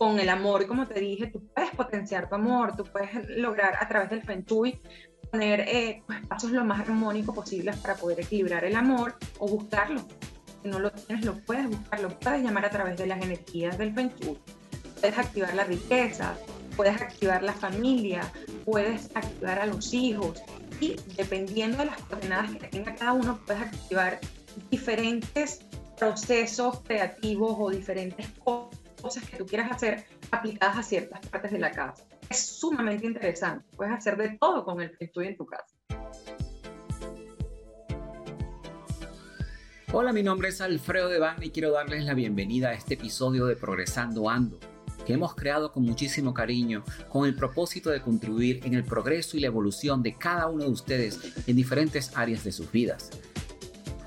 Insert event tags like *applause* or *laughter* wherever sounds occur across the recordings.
con el amor, como te dije, tú puedes potenciar tu amor, tú puedes lograr a través del Feng Shui poner eh, pues, espacios lo más armónicos posibles para poder equilibrar el amor o buscarlo. Si no lo tienes, lo puedes buscar, lo puedes llamar a través de las energías del Feng. Puedes activar la riqueza, puedes activar la familia, puedes activar a los hijos y dependiendo de las coordenadas que tenga cada uno, puedes activar diferentes procesos creativos o diferentes cosas que tú quieras hacer aplicadas a ciertas partes de la casa. Es sumamente interesante. Puedes hacer de todo con el estoy en tu casa. Hola, mi nombre es Alfredo Devane y quiero darles la bienvenida a este episodio de Progresando Ando, que hemos creado con muchísimo cariño con el propósito de contribuir en el progreso y la evolución de cada uno de ustedes en diferentes áreas de sus vidas.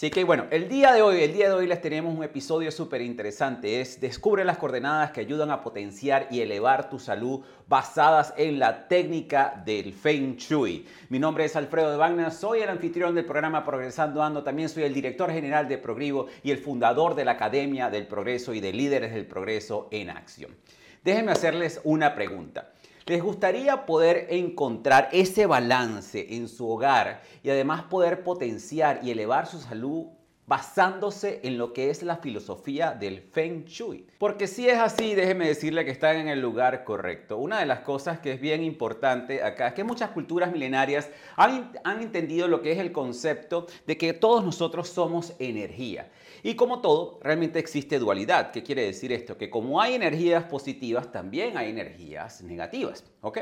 Así que bueno, el día de hoy, el día de hoy les tenemos un episodio súper interesante. Es Descubre las coordenadas que ayudan a potenciar y elevar tu salud basadas en la técnica del Feng Shui. Mi nombre es Alfredo de Wagner, soy el anfitrión del programa Progresando Ando, también soy el director general de Progrivo y el fundador de la Academia del Progreso y de Líderes del Progreso en Acción. Déjenme hacerles una pregunta. ¿Les gustaría poder encontrar ese balance en su hogar y además poder potenciar y elevar su salud basándose en lo que es la filosofía del Feng Shui. Porque si es así, déjeme decirle que están en el lugar correcto. Una de las cosas que es bien importante acá es que muchas culturas milenarias han, han entendido lo que es el concepto de que todos nosotros somos energía. Y como todo, realmente existe dualidad. ¿Qué quiere decir esto? Que como hay energías positivas, también hay energías negativas. ¿ok?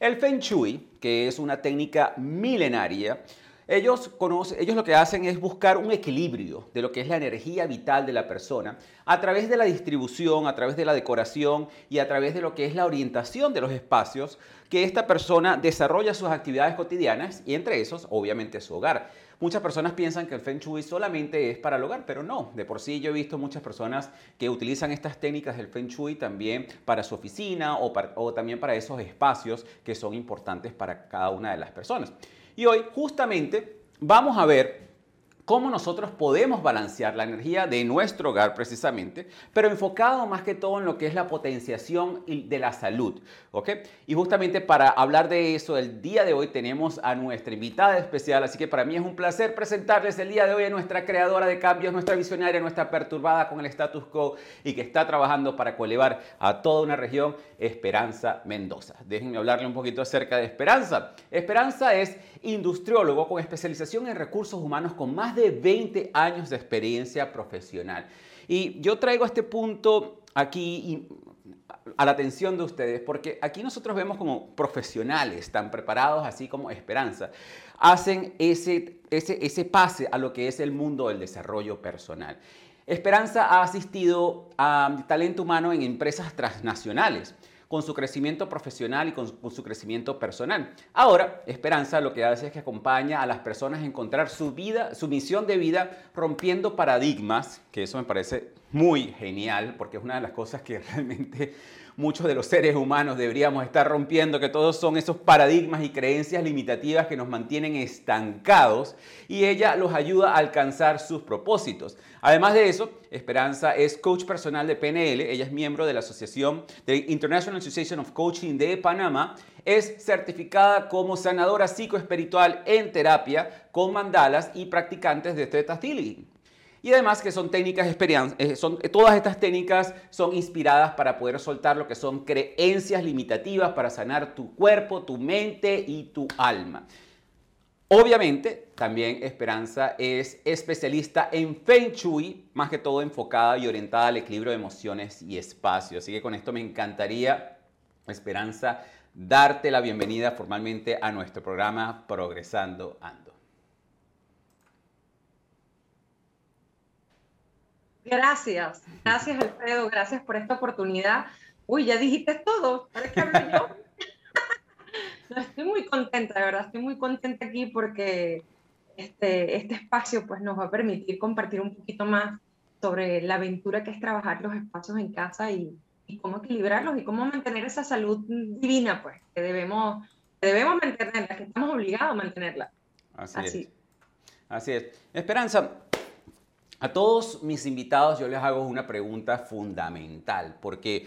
El Feng Shui, que es una técnica milenaria, ellos, conocen, lo que hacen es buscar un equilibrio de lo que es la energía vital de la persona a través de la distribución, a través de la decoración y a través de lo que es la orientación de los espacios que esta persona desarrolla sus actividades cotidianas y entre esos, obviamente, su hogar. Muchas personas piensan que el Feng Shui solamente es para el hogar, pero no. De por sí yo he visto muchas personas que utilizan estas técnicas del Feng Shui también para su oficina o también para esos espacios que son importantes para cada una de las personas. Y hoy justamente vamos a ver cómo nosotros podemos balancear la energía de nuestro hogar precisamente, pero enfocado más que todo en lo que es la potenciación de la salud. ¿ok? Y justamente para hablar de eso, el día de hoy tenemos a nuestra invitada especial, así que para mí es un placer presentarles el día de hoy a nuestra creadora de cambios, nuestra visionaria, nuestra perturbada con el status quo y que está trabajando para colevar a toda una región, Esperanza Mendoza. Déjenme hablarle un poquito acerca de Esperanza. Esperanza es industriólogo con especialización en recursos humanos con más de 20 años de experiencia profesional. Y yo traigo este punto aquí a la atención de ustedes porque aquí nosotros vemos como profesionales tan preparados así como Esperanza hacen ese, ese, ese pase a lo que es el mundo del desarrollo personal. Esperanza ha asistido a talento humano en empresas transnacionales con su crecimiento profesional y con, su crecimiento personal. Ahora, Esperanza lo que hace es que acompaña a las personas a encontrar su vida, su misión de vida, rompiendo paradigmas, que eso me parece muy genial, porque es una de las cosas que *laughs* realmente muchos de los seres humanos deberíamos estar rompiendo, que todos son esos paradigmas y creencias limitativas que nos mantienen estancados y ella los ayuda a alcanzar sus propósitos. Además de eso, Esperanza es coach personal de PNL, ella es miembro de la asociación de International Association of Coaching de Panamá, es certificada como sanadora psicoespiritual en terapia con mandalas y practicantes de Theta Healing. Y además que son técnicas, eh, son, todas estas técnicas son inspiradas para poder soltar lo que son creencias limitativas, para sanar tu cuerpo, tu mente y tu alma. Obviamente, también Esperanza es especialista en Feng Shui, más que todo enfocada y orientada al equilibrio de emociones y espacio. Así que con esto me encantaría, Esperanza, darte la bienvenida formalmente a nuestro programa Progresando Ando. Gracias, gracias Alfredo, gracias por esta oportunidad. Uy, ya dijiste todo, ¿para qué hablo yo? *laughs* estoy muy contenta, de verdad, estoy muy contenta aquí porque este, este espacio pues nos va a permitir compartir un poquito más sobre la aventura que es trabajar los espacios en casa y, y cómo equilibrarlos y cómo mantener esa salud divina, pues, que debemos, que debemos mantenerla, que estamos obligados a mantenerla. Así, Así. es. Así es. Esperanza, a todos mis invitados yo les hago una pregunta fundamental, porque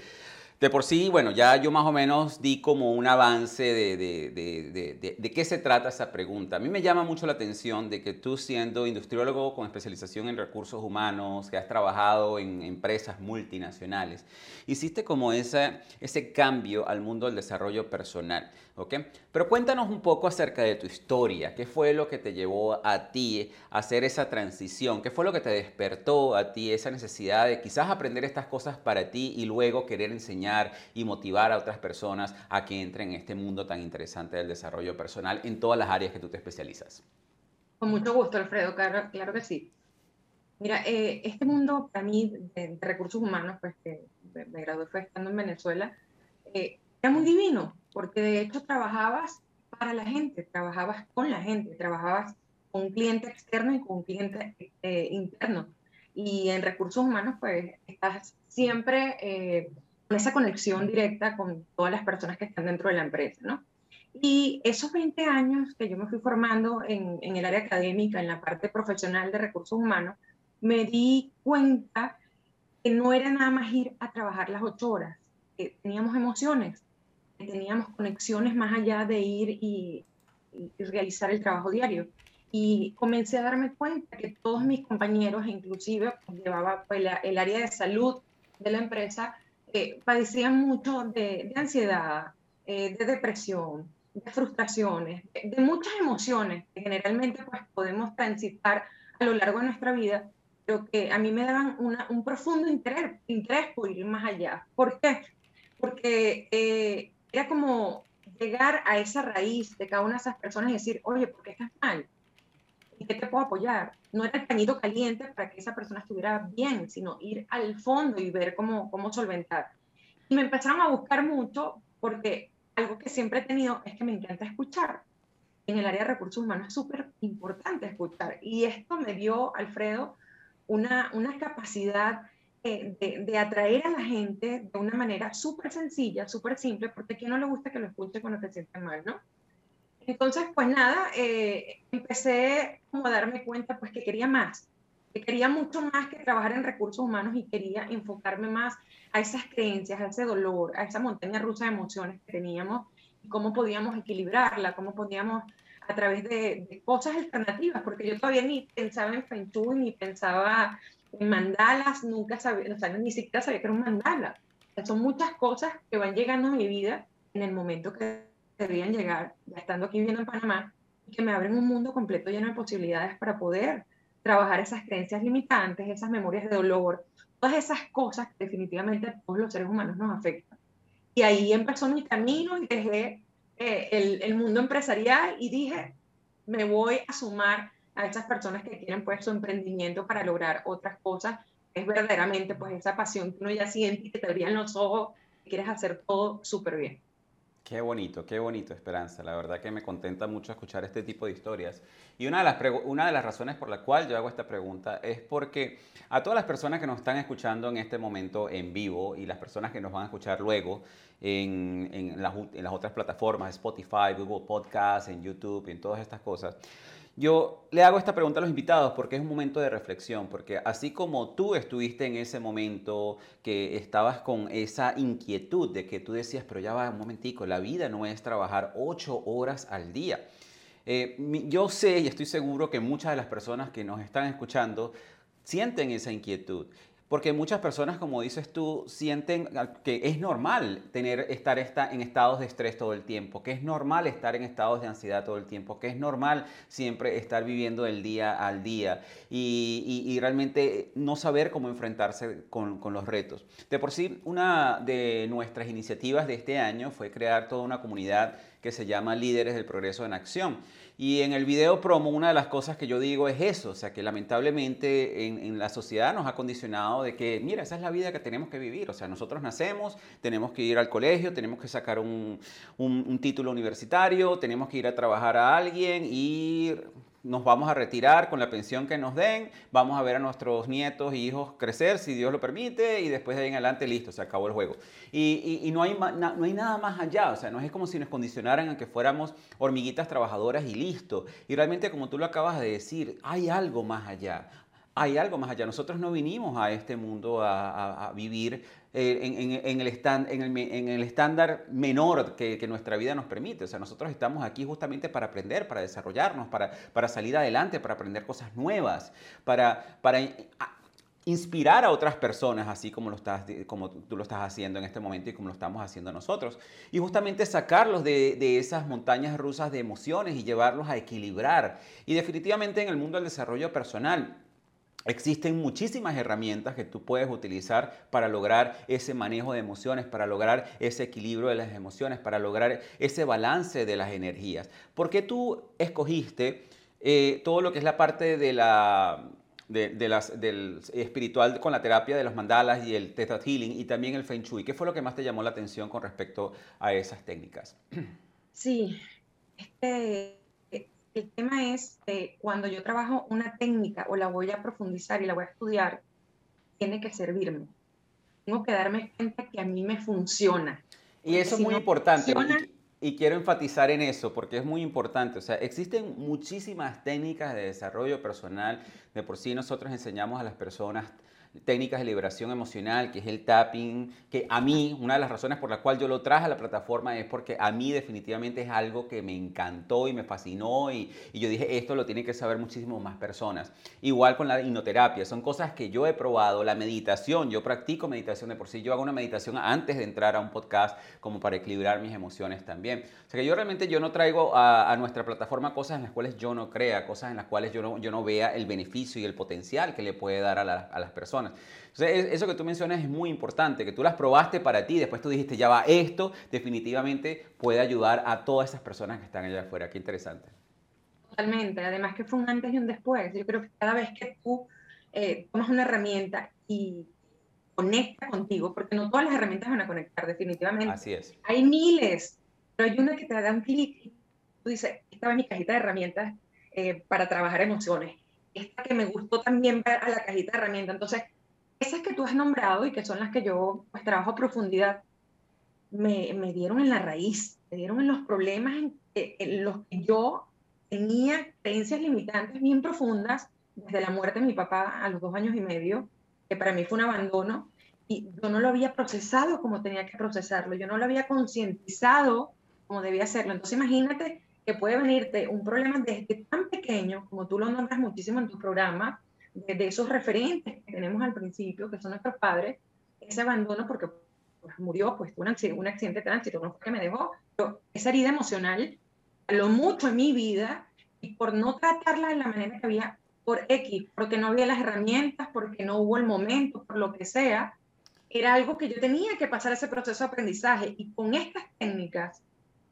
de por sí, bueno, ya yo más o menos di como un avance de, de, de, qué se trata esa pregunta. A mí me llama mucho la atención de que tú siendo industriólogo con especialización en recursos humanos, que has trabajado en empresas multinacionales, hiciste como ese, ese cambio al mundo del desarrollo personal. ¿Ok? Pero cuéntanos un poco acerca de tu historia. ¿Qué fue lo que te llevó a ti a hacer esa transición? ¿Qué fue lo que te despertó a ti esa necesidad de quizás aprender estas cosas para ti y luego querer enseñar y motivar a otras personas a que entren en este mundo tan interesante del desarrollo personal en todas las áreas que tú te especializas? Con mucho gusto, Alfredo, claro, claro que sí. Mira, eh, este mundo para mí de, recursos humanos, pues que me gradué fue estando en Venezuela, eh, era muy divino, porque de hecho trabajabas para la gente, trabajabas con la gente, trabajabas con un cliente externo y con un cliente eh, interno. Y en recursos humanos, pues estás siempre eh, con esa conexión directa con todas las personas que están dentro de la empresa, ¿no? Y esos 20 años que yo me fui formando en, en el área académica, en la parte profesional de recursos humanos, me di cuenta que no era nada más ir a trabajar las ocho horas, que teníamos emociones, teníamos conexiones más allá de ir y, realizar el trabajo diario. Y comencé a darme cuenta que todos mis compañeros, inclusive pues, llevaba pues, el área de salud de la empresa, eh, padecían mucho de, ansiedad, eh, de depresión, de frustraciones, de, muchas emociones que generalmente pues, podemos transitar a lo largo de nuestra vida, pero que a mí me daban una, un profundo interés, interés por ir más allá. ¿Por qué? Porque eh, era como llegar a esa raíz de cada una de esas personas y decir, oye, ¿por qué estás mal? ¿Y qué te puedo apoyar? No era el pañito caliente para que esa persona estuviera bien, sino ir al fondo y ver cómo, cómo solventar. Y me empezaron a buscar mucho porque algo que siempre he tenido es que me encanta escuchar. En el área de recursos humanos es súper importante escuchar. Y esto me dio, Alfredo, una, una capacidad de, atraer a la gente de una manera súper sencilla, súper simple, porque a quien no le gusta que lo escuche cuando te siente mal, ¿no? Entonces, pues nada, eh, empecé como a darme cuenta pues que quería más, que quería mucho más que trabajar en recursos humanos y quería enfocarme más a esas creencias, a ese dolor, a esa montaña rusa de emociones que teníamos y cómo podíamos equilibrarla, cómo podíamos a través de, de cosas alternativas, porque yo todavía ni pensaba en Feng Shui, ni pensaba mandalas, nunca sabía, o sea, ni siquiera sabía que era un mandala. son muchas cosas que van llegando a mi vida en el momento que deberían llegar, ya estando aquí viviendo en Panamá, y que me abren un mundo completo lleno de posibilidades para poder trabajar esas creencias limitantes, esas memorias de dolor, todas esas cosas que definitivamente todos los seres humanos nos afectan. Y ahí empezó mi camino y dejé eh, el mundo empresarial y dije, me voy a sumar a esas personas que quieren pues su emprendimiento para lograr otras cosas. Es verdaderamente pues esa pasión que uno ya siente y que te abrían los ojos, y quieres hacer todo súper bien. Qué bonito, qué bonito, Esperanza. La verdad que me contenta mucho escuchar este tipo de historias. Y una de, las una de las razones por la cual yo hago esta pregunta es porque a todas las personas que nos están escuchando en este momento en vivo y las personas que nos van a escuchar luego en, en, las, en las otras plataformas, Spotify, Google Podcasts, en YouTube, en todas estas cosas, yo le hago esta pregunta a los invitados porque es un momento de reflexión, porque así como tú estuviste en ese momento que estabas con esa inquietud de que tú decías, pero ya va un momentico, la vida no es trabajar ocho horas al día. Eh, yo sé y estoy seguro que muchas de las personas que nos están escuchando sienten esa inquietud. Porque muchas personas, como dices tú, sienten que es normal tener, estar en estados de estrés todo el tiempo, que es normal estar en estados de ansiedad todo el tiempo, que es normal siempre estar viviendo el día al día y, realmente no saber cómo enfrentarse con, con, los retos. De por sí, una de nuestras iniciativas de este año fue crear toda una comunidad que se llama Líderes del Progreso en Acción. Y en el video promo una de las cosas que yo digo es eso, o sea que lamentablemente en, la sociedad nos ha condicionado de que, mira, esa es la vida que tenemos que vivir, o sea, nosotros nacemos, tenemos que ir al colegio, tenemos que sacar un, un título universitario, tenemos que ir a trabajar a alguien y nos vamos a retirar con la pensión que nos den, vamos a ver a nuestros nietos y hijos crecer, si Dios lo permite, y después de ahí en adelante, listo, se acabó el juego. Y, no, hay, no hay nada más allá, o sea, no es como si nos condicionaran a que fuéramos hormiguitas trabajadoras y listo. Y realmente, como tú lo acabas de decir, hay algo más allá, hay algo más allá. Nosotros no vinimos a este mundo a, vivir eh, en, el estándar menor que, nuestra vida nos permite. O sea, nosotros estamos aquí justamente para aprender, para desarrollarnos, para, salir adelante, para aprender cosas nuevas, para, para inspirar a otras personas, así como, lo estás, como tú lo estás haciendo en este momento y como lo estamos haciendo nosotros. Y justamente sacarlos de, de esas montañas rusas de emociones y llevarlos a equilibrar. Y definitivamente en el mundo del desarrollo personal, Existen muchísimas herramientas que tú puedes utilizar para lograr ese manejo de emociones, para lograr ese equilibrio de las emociones, para lograr ese balance de las energías. ¿Por qué tú escogiste eh, todo lo que es la parte de la, de, las, del espiritual con la terapia de los mandalas y el Theta Healing y también el Feng Shui? ¿Qué fue lo que más te llamó la atención con respecto a esas técnicas? Sí, este, el tema es que cuando yo trabajo una técnica o la voy a profundizar y la voy a estudiar, tiene que servirme. Tengo que darme cuenta que a mí me funciona. Y eso es muy importante. y, quiero enfatizar en eso porque es muy importante. O sea, existen muchísimas técnicas de desarrollo personal. De por sí nosotros enseñamos a las personas técnicas de liberación emocional, que es el tapping, que a mí, una de las razones por las cuales yo lo traje a la plataforma es porque a mí definitivamente es algo que me encantó y me fascinó y, y yo dije, esto lo tienen que saber muchísimas más personas. Igual con la hipnoterapia, son cosas que yo he probado, la meditación, yo practico meditación de por sí, yo hago una meditación antes de entrar a un podcast como para equilibrar mis emociones también. O sea que yo realmente yo no traigo a, a nuestra plataforma cosas en las cuales yo no crea, cosas en las cuales yo no, yo no vea el beneficio y el potencial que le puede dar a, a las personas. Entonces, eso que tú mencionas es muy importante, que tú las probaste para ti, después tú dijiste, ya va, esto definitivamente puede ayudar a todas esas personas que están allá afuera. Qué interesante. Totalmente, además que fue un antes y un después. Yo creo que cada vez que tú eh, tomas una herramienta y conecta contigo, porque no todas las herramientas van a conectar definitivamente. Así es. Hay miles, pero hay una que te da un clic. Tú dices, estaba en mi cajita de herramientas eh, para trabajar emociones. Esta que me gustó también a la cajita de herramientas. Entonces, esas que tú has nombrado y que son las que yo pues, trabajo a profundidad, me, dieron en la raíz, me dieron en los problemas en, los que yo tenía creencias limitantes bien profundas desde la muerte de mi papá a los dos años y medio, que para mí fue un abandono, y yo no lo había procesado como tenía que procesarlo, yo no lo había concientizado como debía hacerlo. Entonces imagínate que puede venirte un problema desde tan pequeño, como tú lo nombras muchísimo en tu programa, de, esos referentes que tenemos al principio, que son nuestros padres, ese abandono porque pues, murió, pues un un accidente de tránsito, no fue que me dejó, pero esa herida emocional, lo mucho en mi vida, y por no tratarla de la manera que había, por X, porque no había las herramientas, porque no hubo el momento, por lo que sea, era algo que yo tenía que pasar ese proceso de aprendizaje. Y con estas técnicas,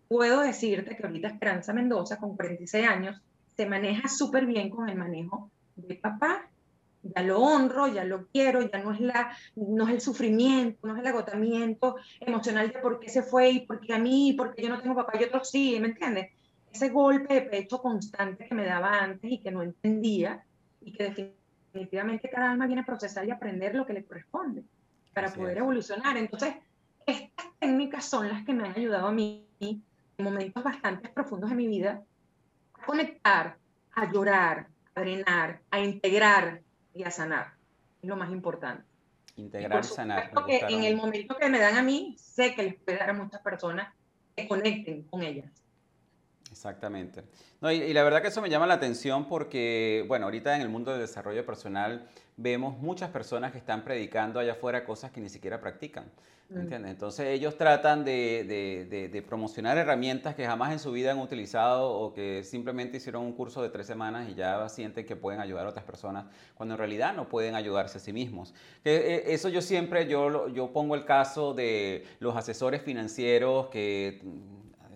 puedo decirte que ahorita Esperanza Mendoza, con 46 años, se maneja súper bien con el manejo de papá ya lo honro, ya lo quiero, ya no es, la, no es el sufrimiento, no es el agotamiento emocional de por qué se fue y por qué a mí, porque yo no tengo papá y otros sí, ¿me entiendes? Ese golpe de pecho constante que me daba antes y que no entendía y que definitivamente cada alma viene a procesar y aprender lo que le corresponde para poder evolucionar. Entonces, estas técnicas son las que me han ayudado a mí en momentos bastante profundos de mi vida a conectar, a llorar, a drenar, a integrar y a sanar. Es lo más importante. Integrar, y sanar. Que en el momento que me dan a mí, sé que les puede dar a muchas personas que conecten con ellas. Exactamente. No, y, y, la verdad que eso me llama la atención porque, bueno, ahorita en el mundo del desarrollo personal vemos muchas personas que están predicando allá afuera cosas que ni siquiera practican. Mm. ¿Entiendes? Entonces ellos tratan de, de, de, promocionar herramientas que jamás en su vida han utilizado o que simplemente hicieron un curso de tres semanas y ya sienten que pueden ayudar a otras personas cuando en realidad no pueden ayudarse a sí mismos. Que, eh, eso yo siempre, yo, yo pongo el caso de los asesores financieros que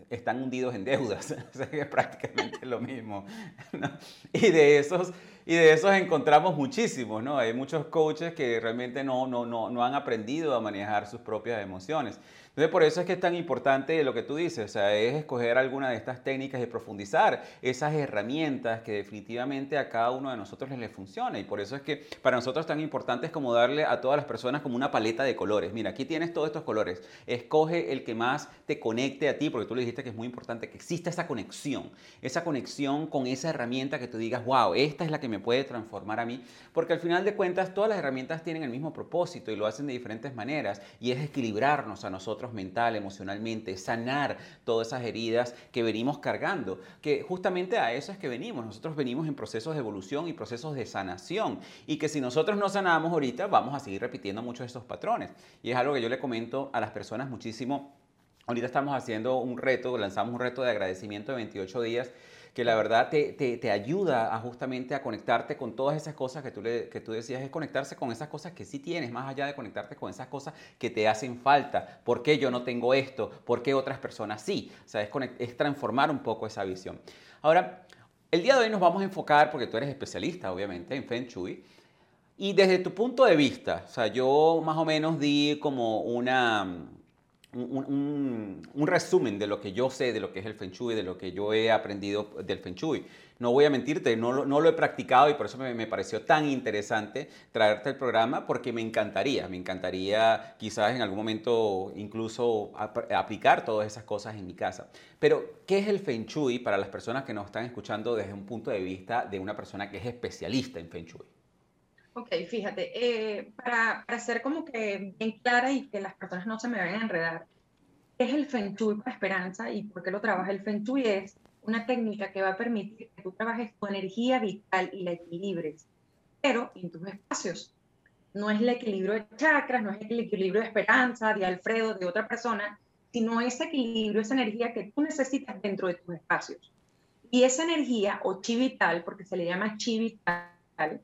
están hundidos en deudas, *laughs* o sea, es prácticamente lo mismo. *laughs* Y de esos y de esos encontramos muchísimos, ¿no? Hay muchos coaches que realmente no, no, no, no han aprendido a manejar sus propias emociones. Entonces, por eso es que es tan importante lo que tú dices, o sea, es escoger alguna de estas técnicas y profundizar esas herramientas que definitivamente a cada uno de nosotros les, funciona. Y por eso es que para nosotros tan importante es como darle a todas las personas como una paleta de colores. Mira, aquí tienes todos estos colores. Escoge el que más te conecte a ti, porque tú le dijiste que es muy importante que exista esa conexión, esa conexión con esa herramienta que tú digas, wow, esta es la que me puede transformar a mí, porque al final de cuentas todas las herramientas tienen el mismo propósito y lo hacen de diferentes maneras, y es equilibrarnos a nosotros mental, emocionalmente, sanar todas esas heridas que venimos cargando, que justamente a eso es que venimos. Nosotros venimos en procesos de evolución y procesos de sanación y que si nosotros no sanamos ahorita vamos a seguir repitiendo muchos de esos patrones. Y es algo que yo le comento a las personas muchísimo. Ahorita estamos haciendo un reto, lanzamos un reto de agradecimiento de 28 días que la verdad te, te, ayuda a justamente a conectarte con todas esas cosas que tú, le, que tú decías, es conectarse con esas cosas que sí tienes, más allá de conectarte con esas cosas que te hacen falta. ¿Por qué yo no tengo esto? ¿Por qué otras personas sí? O sea, es, es transformar un poco esa visión. Ahora, el día de hoy nos vamos a enfocar, porque tú eres especialista, obviamente, en Feng Shui, y desde tu punto de vista, o sea, yo más o menos di como una, un, resumen de lo que yo sé de lo que es el Feng Shui, de lo que yo he aprendido del Feng Shui. No voy a mentirte, no, no lo he practicado y por eso me, me, pareció tan interesante traerte el programa porque me encantaría, me encantaría quizás en algún momento incluso aplicar todas esas cosas en mi casa. Pero, ¿qué es el Feng Shui para las personas que nos están escuchando desde un punto de vista de una persona que es especialista en Feng Shui? Ok, fíjate, eh, para, para, ser como que bien clara y que las personas no se me vayan a enredar, ¿qué es el Feng Shui para esperanza y por qué lo trabaja? El Feng Shui es una técnica que va a permitir que tú trabajes tu energía vital y la equilibres, pero en tus espacios. No es el equilibrio de chakras, no es el equilibrio de esperanza, de Alfredo, de otra persona, sino ese equilibrio, esa energía que tú necesitas dentro de tus espacios. Y esa energía, o chi vital, porque se le llama chi vital,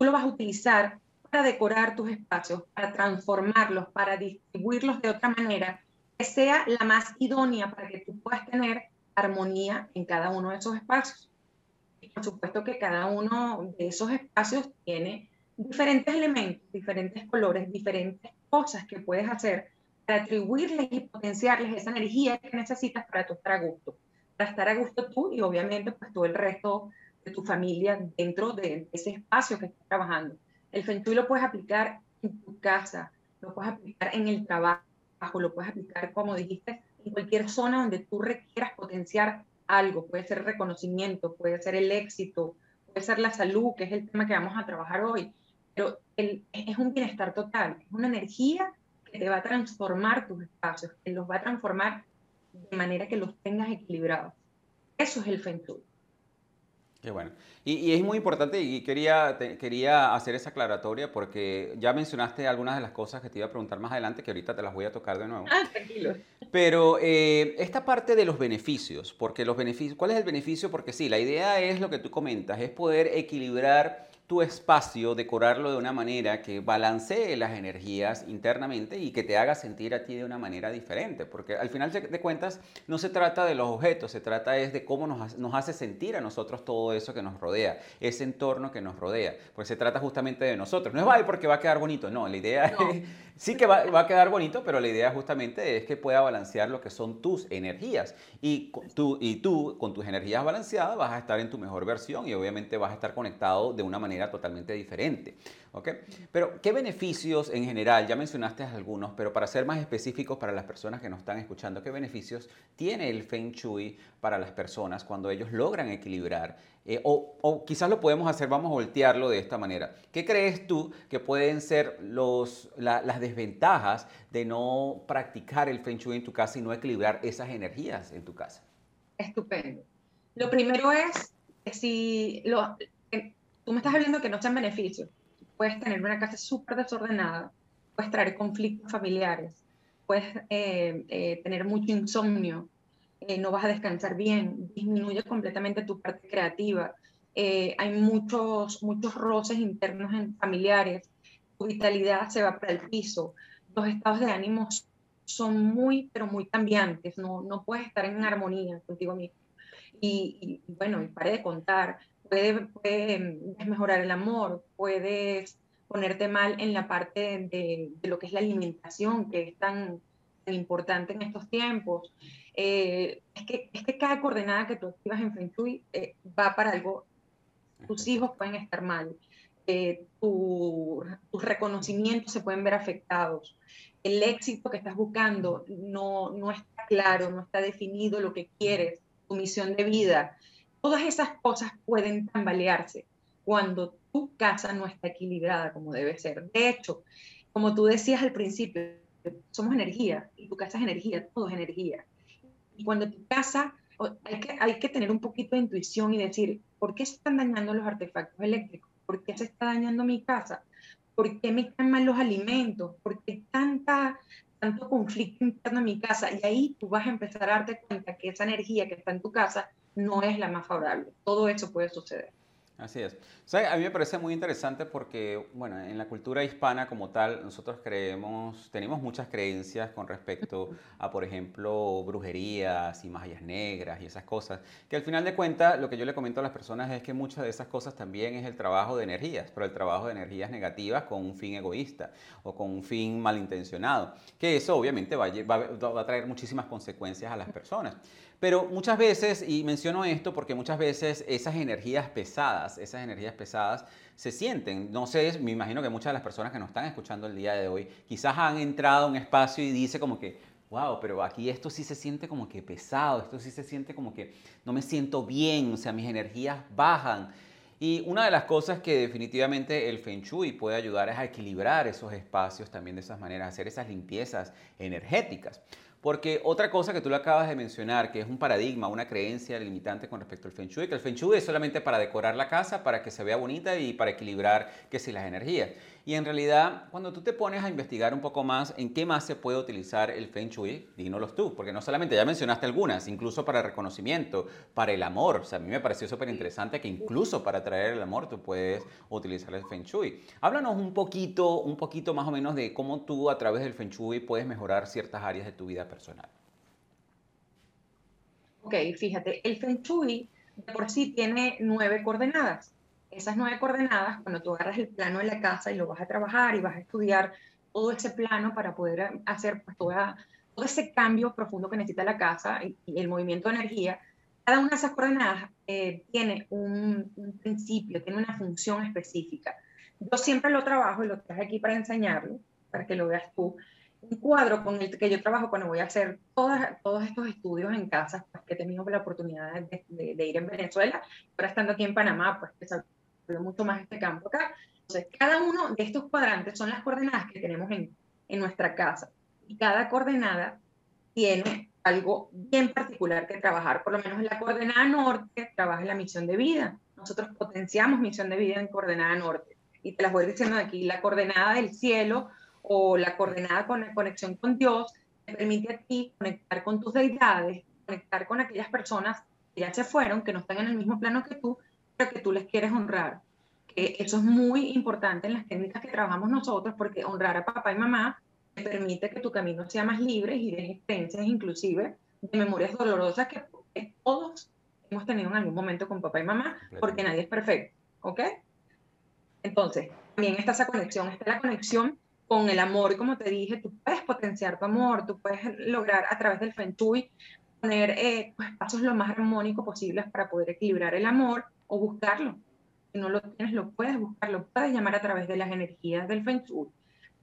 tú lo vas a utilizar para decorar tus espacios, para transformarlos, para distribuirlos de otra manera, que sea la más idónea para que tú puedas tener armonía en cada uno de esos espacios. Y por supuesto que cada uno de esos espacios tiene diferentes elementos, diferentes colores, diferentes cosas que puedes hacer para atribuirles y potenciarles esa energía que necesitas para tu estar a gusto. Para estar a gusto tú y obviamente pues todo el resto tu familia dentro de ese espacio que estás trabajando. El Feng Shui lo puedes aplicar en tu casa, lo puedes aplicar en el trabajo, lo puedes aplicar, como dijiste, en cualquier zona donde tú requieras potenciar algo. Puede ser reconocimiento, puede ser el éxito, puede ser la salud, que es el tema que vamos a trabajar hoy. Pero es un bienestar total, es una energía que te va a transformar tus espacios, que los va a transformar de manera que los tengas equilibrados. Eso es el Feng Shui. Qué bueno. Y, es muy importante y quería, quería hacer esa aclaratoria porque ya mencionaste algunas de las cosas que te iba a preguntar más adelante que ahorita te las voy a tocar de nuevo. Ah, tranquilo. Pero eh, esta parte de los beneficios, porque los beneficios, ¿cuál es el beneficio? Porque sí, la idea es lo que tú comentas, es poder equilibrar tu espacio, decorarlo de una manera que balancee las energías internamente y que te haga sentir a ti de una manera diferente, porque al final de cuentas no se trata de los objetos, se trata es de cómo nos, nos hace sentir a nosotros todo eso que nos rodea, ese entorno que nos rodea, pues se trata justamente de nosotros. No es vaya porque va a quedar bonito, no, la idea es, sí que va, va, a quedar bonito, pero la idea justamente es que pueda balancear lo que son tus energías y tú, y tú con tus energías balanceadas vas a estar en tu mejor versión y obviamente vas a estar conectado de una manera totalmente diferente. ¿okay? Pero, ¿qué beneficios en general? Ya mencionaste algunos, pero para ser más específicos para las personas que nos están escuchando, ¿qué beneficios tiene el Feng Shui para las personas cuando ellos logran equilibrar? Eh, o, o, quizás lo podemos hacer, vamos a voltearlo de esta manera. ¿Qué crees tú que pueden ser los, las desventajas de no practicar el Feng Shui en tu casa y no equilibrar esas energías en tu casa? Estupendo. Lo primero es si lo, tú me estás hablando que no sean beneficios. Puedes tener una casa súper desordenada, puedes traer conflictos familiares, puedes eh, eh, tener mucho insomnio, eh, no vas a descansar bien, disminuye completamente tu parte creativa. hay muchos, muchos roces internos en familiares, tu vitalidad se va para el piso, los estados de ánimo son muy, pero muy cambiantes, no, no puedes estar en armonía contigo mismo. Y, bueno, y pare de contar, puede, mejorar el amor, puedes ponerte mal en la parte de, lo que es la alimentación, que es tan, importante en estos tiempos. Eh, es, que, es que cada coordenada que tú activas en Feng Shui eh, va para algo. Tus hijos pueden estar mal, eh, tus reconocimientos se pueden ver afectados, el éxito que estás buscando no, no está claro, no está definido lo que quieres, tu misión de vida. Todas esas cosas pueden tambalearse cuando tu casa no está equilibrada como debe ser. De hecho, como tú decías al principio, somos energía y tu casa es energía, todo es energía. Y cuando tu casa, hay que, hay que tener un poquito de intuición y decir, ¿por qué se están dañando los artefactos eléctricos? ¿Por qué se está dañando mi casa? ¿Por qué me caen mal los alimentos? ¿Por qué tanta, tanto conflicto interno en mi casa? Y ahí tú vas a empezar a darte cuenta que esa energía que está en tu casa no es la más favorable. Todo eso puede suceder. Así es. a mí me parece muy interesante porque, bueno, en la cultura hispana como tal, nosotros creemos, tenemos muchas creencias con respecto a, por ejemplo, brujerías y magias negras y esas cosas, que al final de cuentas, lo que yo le comento a las personas es que muchas de esas cosas también es el trabajo de energías, pero el trabajo de energías negativas con un fin egoísta o con un fin malintencionado, que eso obviamente va a traer muchísimas consecuencias a las personas. Pero muchas veces, y menciono esto porque muchas veces esas energías pesadas, esas energías pesadas se sienten. No sé, me imagino que muchas de las personas que nos están escuchando el día de hoy quizás han entrado a un espacio y dice como que, wow, pero aquí esto sí se siente como que pesado, esto sí se siente como que no me siento bien, o sea, mis energías bajan. Y una de las cosas que definitivamente el Feng Shui puede ayudar es a equilibrar esos espacios también de esas maneras, hacer esas limpiezas energéticas. Porque otra cosa que tú lo acabas de mencionar, que es un paradigma, una creencia limitante con respecto al Feng Shui, que el Feng Shui es solamente para decorar la casa, para que se vea bonita y para equilibrar que si las energías. Y en realidad, cuando tú te pones a investigar un poco más en qué más se puede utilizar el Feng Shui, dínolos tú, porque no solamente ya mencionaste algunas, incluso para reconocimiento, para el amor. O sea, a mí me pareció súper interesante que incluso para traer el amor tú puedes utilizar el Feng Shui. Háblanos un poquito, un poquito más o menos de cómo tú a través del Feng Shui puedes mejorar ciertas áreas de tu vida personal. Ok, fíjate, el Feng Shui de por sí tiene nueve coordenadas esas nueve coordenadas, cuando tú agarras el plano de la casa y lo vas a trabajar y vas a estudiar todo ese plano para poder hacer pues, toda, todo ese cambio profundo que necesita la casa y, el movimiento de energía, cada una de esas coordenadas eh, tiene un, principio, tiene una función específica. Yo siempre lo trabajo y lo traje aquí para enseñarlo, para que lo veas tú. Un cuadro con el que yo trabajo cuando voy a hacer todas, todos estos estudios en casa, pues que he tenido la oportunidad de, de, ir en Venezuela, ahora estando aquí en Panamá, pues que mucho más este campo acá. Entonces, cada uno de estos cuadrantes son las coordenadas que tenemos en, en nuestra casa. Y cada coordenada tiene algo bien particular que trabajar. Por lo menos en la coordenada norte trabaja la misión de vida. Nosotros potenciamos misión de vida en coordenada norte. Y te las voy diciendo aquí, la coordenada del cielo o la coordenada con la conexión con Dios te permite a ti conectar con tus deidades, conectar con aquellas personas que ya se fueron, que no están en el mismo plano que tú, que tú les quieres honrar. Que eso es muy importante en las técnicas que trabajamos nosotros porque honrar a papá y mamá te permite que tu camino sea más libre y dejes experiencias inclusive de memorias dolorosas que, todos hemos tenido en algún momento con papá y mamá porque nadie es perfecto, ¿ok? Entonces, también está esa conexión, está la conexión con el amor, como te dije, tú puedes potenciar tu amor, tú puedes lograr a través del Feng Shui poner eh, pues, pasos lo más armónicos posibles para poder equilibrar el amor o buscarlo. Si no lo tienes, lo puedes buscar, lo puedes llamar a través de las energías del Feng Shui.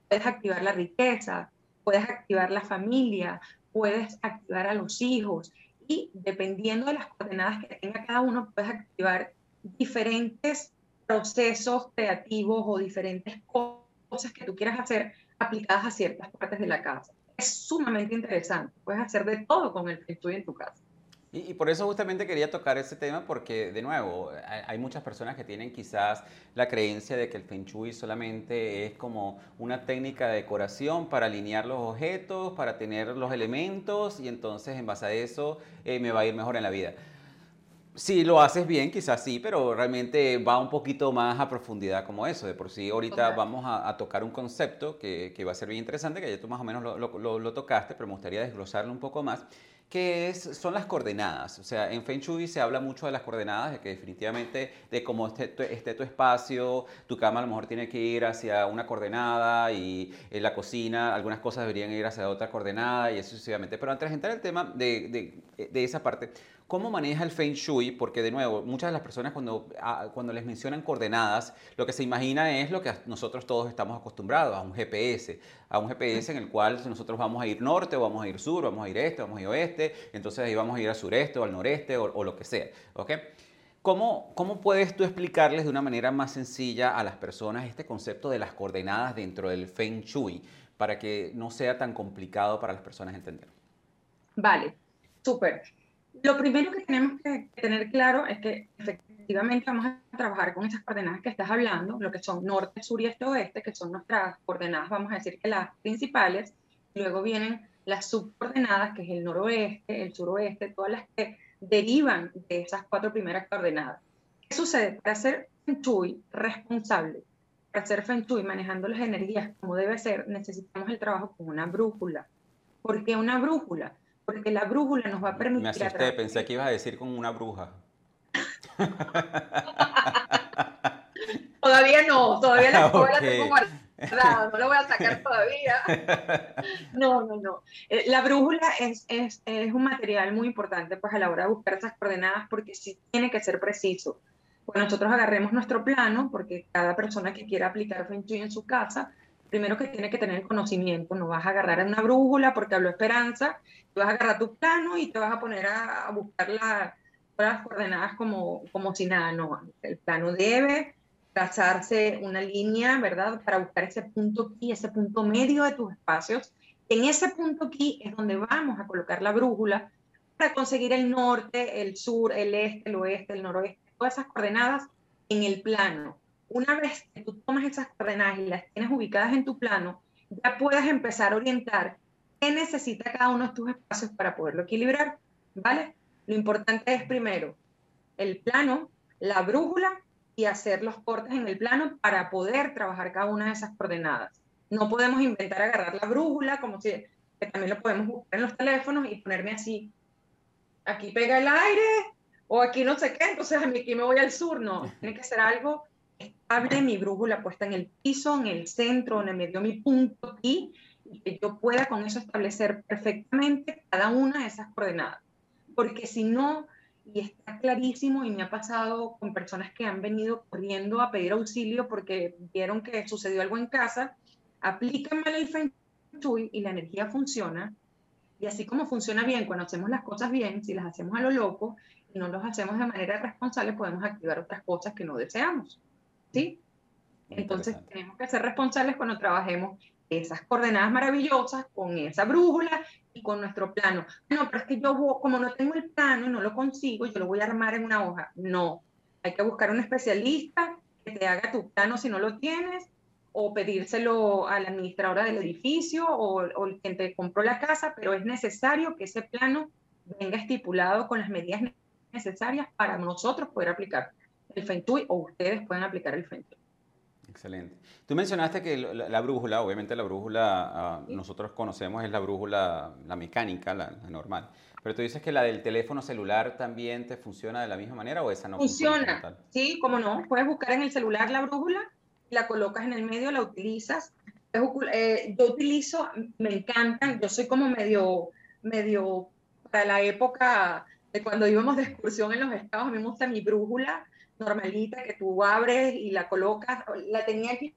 Puedes activar la riqueza, puedes activar la familia, puedes activar a los hijos y dependiendo de las coordenadas que tenga cada uno, puedes activar diferentes procesos creativos o diferentes cosas que tú quieras hacer aplicadas a ciertas partes de la casa. Es sumamente interesante. Puedes hacer de todo con el Feng Shui en tu casa. Y, por eso justamente quería tocar ese tema porque, de nuevo, hay, muchas personas que tienen quizás la creencia de que el Feng Shui solamente es como una técnica de decoración para alinear los objetos, para tener los elementos y entonces en base a eso eh, me va a ir mejor en la vida. Si lo haces bien, quizás sí, pero realmente va un poquito más a profundidad como eso. De por sí, ahorita vamos a, tocar un concepto que, que, va a ser bien interesante, que ya tú más o menos lo, lo, lo tocaste, pero me gustaría desglosarlo un poco más ¿Qué es, son las coordenadas? O sea, en Feng Shui se habla mucho de las coordenadas, de que definitivamente de cómo esté tu, esté tu espacio, tu cama a lo mejor tiene que ir hacia una coordenada y en la cocina algunas cosas deberían ir hacia otra coordenada y eso sucesivamente. Pero antes de entrar en el tema de, de esa parte, ¿Cómo maneja el Feng Shui? Porque de nuevo, muchas de las personas cuando, ah, cuando les mencionan coordenadas, lo que se imagina es lo que nosotros todos estamos acostumbrados, a un GPS, a un GPS en el cual nosotros vamos a ir norte o vamos a ir sur, vamos a ir este, vamos a ir oeste, entonces ahí vamos a ir al sureste o al noreste o, lo que sea. ¿ok? ¿Cómo, ¿Cómo puedes tú explicarles de una manera más sencilla a las personas este concepto de las coordenadas dentro del Feng Shui para que no sea tan complicado para las personas entender? Vale, súper. Lo primero que tenemos que tener claro es que efectivamente vamos a trabajar con esas coordenadas que estás hablando, lo que son norte, sur y este oeste, que son nuestras coordenadas, vamos a decir que las principales. Luego vienen las subcoordenadas, que es el noroeste, el suroeste, todas las que derivan de esas cuatro primeras coordenadas. ¿Qué sucede? Para ser Feng Shui responsable, para ser Feng Shui manejando las energías como debe ser, necesitamos el trabajo con una brújula. ¿Por qué una brújula? Porque la brújula nos va a permitir... Me asusté, pensé que ibas a decir con una bruja. *laughs* todavía no, todavía la *laughs* escuela okay. tengo guardada, no la voy a sacar todavía. *laughs* No, no, no. Eh, la brújula es, es, es, un material muy importante pues, a la hora de buscar esas coordenadas porque sí tiene que ser preciso. Cuando nosotros agarremos nuestro plano, porque cada persona que quiera aplicar Feng Shui en su casa, primero que tiene que tener conocimiento, no vas a agarrar una brújula porque habló Esperanza, tú vas a agarrar tu plano y te vas a poner a, buscar las coordenadas como, como si nada, no, el plano debe trazarse una línea, ¿verdad? Para buscar ese punto aquí, ese punto medio de tus espacios. En ese punto aquí es donde vamos a colocar la brújula para conseguir el norte, el sur, el este, el oeste, el noroeste, todas esas coordenadas en el plano una vez que tú tomas esas coordenadas y las tienes ubicadas en tu plano, ya puedes empezar a orientar qué necesita cada uno de tus espacios para poderlo equilibrar, ¿vale? Lo importante es primero el plano, la brújula y hacer los cortes en el plano para poder trabajar cada una de esas coordenadas. No podemos inventar agarrar la brújula como si también lo podemos buscar en los teléfonos y ponerme así. Aquí pega el aire o aquí no sé qué, entonces aquí me voy al sur. No, tiene que ser algo estable, mi brújula puesta en el piso, en el centro, donde me dio mi punto y que yo pueda con eso establecer perfectamente cada una de esas coordenadas. Porque si no, y está clarísimo, y me ha pasado con personas que han venido corriendo a pedir auxilio porque vieron que sucedió algo en casa, aplican mal el Feng Shui y la energía funciona. Y así como funciona bien cuando hacemos las cosas bien, si las hacemos a lo loco y no las hacemos de manera responsable, podemos activar otras cosas que no deseamos. ¿Sí? Entonces tenemos que ser responsables cuando trabajemos esas coordenadas maravillosas con esa brújula y con nuestro plano. No, pero es que yo, como no tengo el plano y no lo consigo, yo lo voy a armar en una hoja. No, hay que buscar un especialista que te haga tu plano si no lo tienes, o pedírselo a la administradora del edificio o, o el quien te compró la casa, pero es necesario que ese plano venga estipulado con las medidas necesarias para nosotros poder aplicar el Feng o ustedes pueden aplicar el Feng Excelente. Tú mencionaste que la, brújula, obviamente la brújula ah, nosotros conocemos es la brújula, la mecánica, la, normal. Pero tú dices que la del teléfono celular también te funciona de la misma manera o esa no funciona. Funciona, sí, cómo no. Puedes buscar en el celular la brújula, la colocas en el medio, la utilizas. Eh, yo utilizo, me encantan, yo soy como medio, medio para la época de cuando íbamos de excursión en los estados, a mí me gusta mi brújula normalita que tú abres y la colocas. La tenía aquí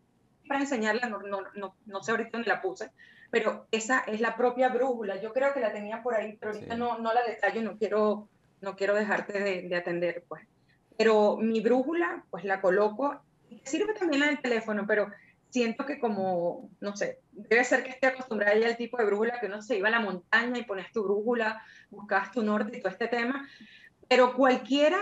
para enseñarla, no, no, no, no sé ahorita dónde la puse, pero esa es la propia brújula. Yo creo que la tenía por ahí, pero ahorita no, no la detallo, no quiero, no quiero dejarte de, de, atender, pues. Pero mi brújula, pues la coloco, sirve también la del teléfono, pero siento que como, no sé, debe ser que esté acostumbrada ya al tipo de brújula que uno se iba a la montaña y pones tu brújula, buscabas tu norte y todo este tema, pero cualquiera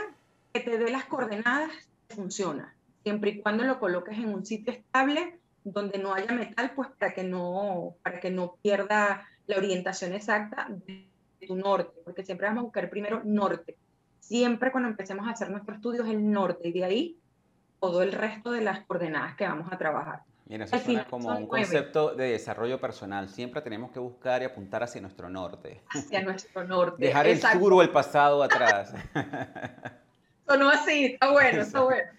que te dé las coordenadas funciona, siempre y cuando lo coloques en un sitio estable donde no haya metal, pues para que no, para que no pierda la orientación exacta de tu norte, porque siempre vamos a buscar primero norte. Siempre cuando empecemos a hacer nuestro estudio es el norte y de ahí todo el resto de las coordenadas que vamos a trabajar. Mira, eso suena como un concepto de desarrollo personal. Siempre tenemos que buscar y apuntar hacia nuestro norte. Hacia nuestro norte. Dejar el futuro o el pasado atrás. *laughs* Sonó así, está bueno, está bueno.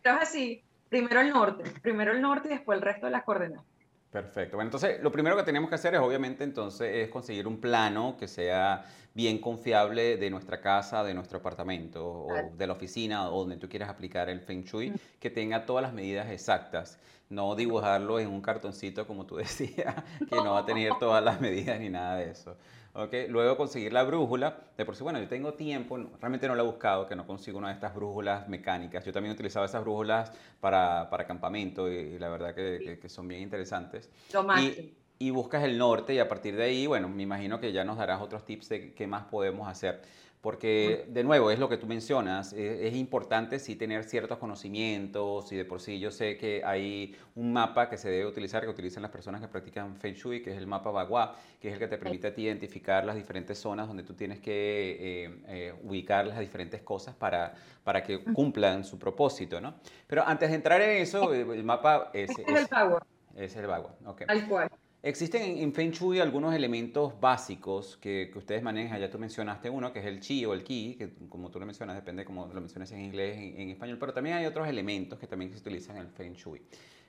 Pero es así, primero el norte, primero el norte y después el resto de las coordenadas. Perfecto. Bueno, entonces lo primero que tenemos que hacer es obviamente entonces es conseguir un plano que sea bien confiable de nuestra casa, de nuestro apartamento o de la oficina o donde tú quieras aplicar el Feng Shui, que tenga todas las medidas exactas. No dibujarlo en un cartoncito como tú *laughs* decías, que no va a tener todas las medidas ni nada de eso. Okay. Luego conseguir la brújula. De por sí, bueno, yo tengo tiempo, realmente no la he buscado, que no consigo una de estas brújulas mecánicas. Yo también utilizaba esas brújulas para, para campamento y, la verdad que, que, son bien interesantes. Lo y, y, buscas el norte y a partir de ahí, bueno, me imagino que ya nos darás otros tips de qué más podemos hacer. Porque, de nuevo, es lo que tú mencionas, e, es, importante sí tener ciertos conocimientos y de por sí yo sé que hay un mapa que se debe utilizar, que utilizan las personas que practican Feng Shui, que es el mapa Bagua, que es el que te permite a ti identificar las diferentes zonas donde tú tienes que eh, eh, ubicar las diferentes cosas para, para que cumplan su propósito, ¿no? Pero antes de entrar en eso, el mapa es... es, el Bagua. Es el Bagua, ok. Tal cual. Existen en, Feng Shui algunos elementos básicos que, ustedes manejan. Ya tú mencionaste uno, que es el chi o el ki, que como tú lo mencionas, depende cómo lo menciones en inglés, en, en español, pero también hay otros elementos que también se utilizan en el Feng Shui.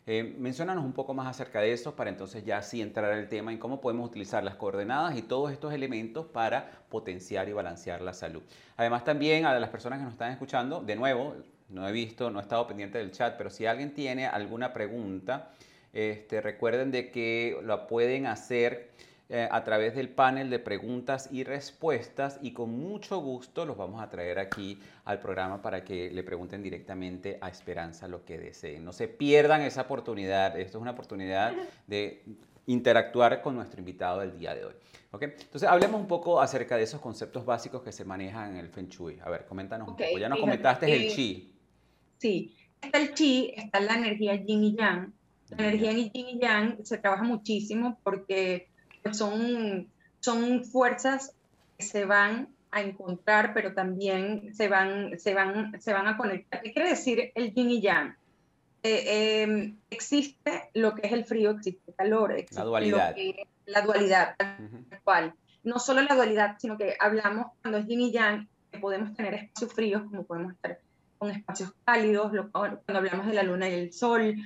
Eh, mencionanos un poco más acerca de eso para entonces ya sí entrar al tema en cómo podemos utilizar las coordenadas y todos estos elementos para potenciar y balancear la salud. Además también a las personas que nos están escuchando, de nuevo, no he visto, no he estado pendiente del chat, pero si alguien tiene alguna pregunta, este, recuerden de que lo pueden hacer eh, a través del panel de preguntas y respuestas y con mucho gusto los vamos a traer aquí al programa para que le pregunten directamente a Esperanza lo que deseen. No se pierdan esa oportunidad. Esto es una oportunidad *laughs* de interactuar con nuestro invitado del día de hoy. ¿Okay? Entonces, hablemos un poco acerca de esos conceptos básicos que se manejan en el Feng Shui. A ver, coméntanos un poco. Ya nos comentaste el Chi. Sí, está el Chi, está la energía Yin y Yang, la energía en yin y yang se trabaja muchísimo porque pues, son, son fuerzas que se van a encontrar, pero también se van, se van, se van a conectar. ¿Qué quiere decir el yin y yang? Eh, em, existe lo que es el frío, existe el calor, existe la dualidad. la dualidad, cual. No solo la dualidad, sino que hablamos cuando es yin y yang, que podemos tener espacios fríos, como podemos estar con espacios cálidos, cuando hablamos de la luna y el sol,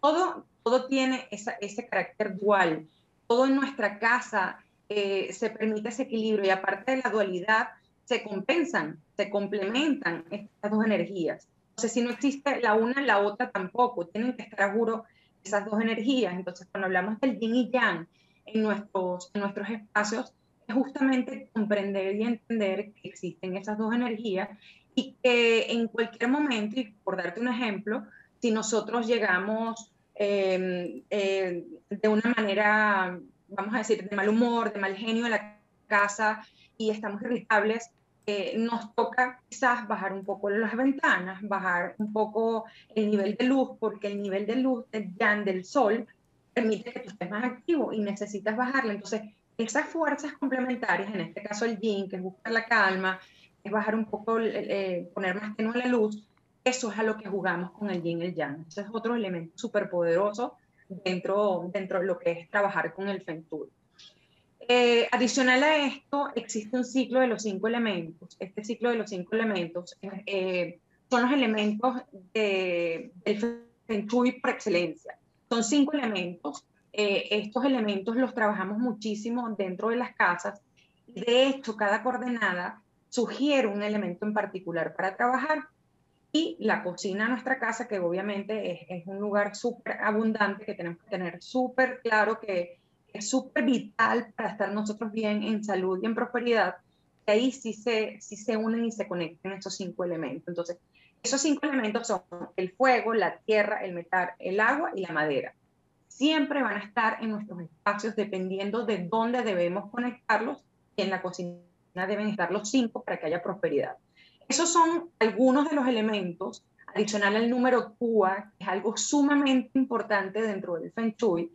todo, todo tiene ese carácter dual, todo en nuestra casa eh, se permite ese equilibrio y aparte de la dualidad, se compensan, se complementan estas dos energías. Entonces, si no existe la una, la otra tampoco, tienen que estar seguros esas dos energías. Entonces, cuando hablamos del yin y yang en nuestros, en nuestros espacios, es justamente comprender y entender que existen esas dos energías y que en cualquier momento, y por darte un ejemplo, si nosotros llegamos em, eh, de una manera, vamos a decir, de mal humor, de mal genio a la casa y estamos irritables, eh, nos toca quizás bajar un poco las ventanas, bajar un poco el nivel de luz, porque el nivel de luz del del sol permite que tú estés más activo y necesitas bajarla. Entonces, esas fuerzas complementarias, en este caso el yin, que es buscar la calma, es bajar un poco, eh, poner más tenue la luz, eso es a lo que jugamos con el yin y el yang. Ese es otro elemento súper poderoso dentro, dentro de lo que es trabajar con el Feng. Eh, adicional a esto, existe un ciclo de los cinco elementos. Este ciclo de los cinco elementos eh, son los elementos de, del Feng Shui por excelencia. Son cinco elementos. estos elementos los trabajamos muchísimo dentro de las casas. De hecho, cada coordenada sugiere un elemento en particular para trabajar. Y la cocina nuestra casa, que obviamente es, un lugar súper abundante, que tenemos que tener súper claro que es súper vital para estar nosotros bien en salud y en prosperidad. Y ahí sí se, sí se unen y se conectan esos cinco elementos. Entonces, esos cinco elementos son el fuego, la tierra, el metal, el agua y la madera. Siempre van a estar en nuestros espacios dependiendo de dónde debemos conectarlos y en la cocina deben estar los cinco para que haya prosperidad. Esos son algunos de los elementos, adicional al número QA, que es algo sumamente importante dentro del Feng Shui,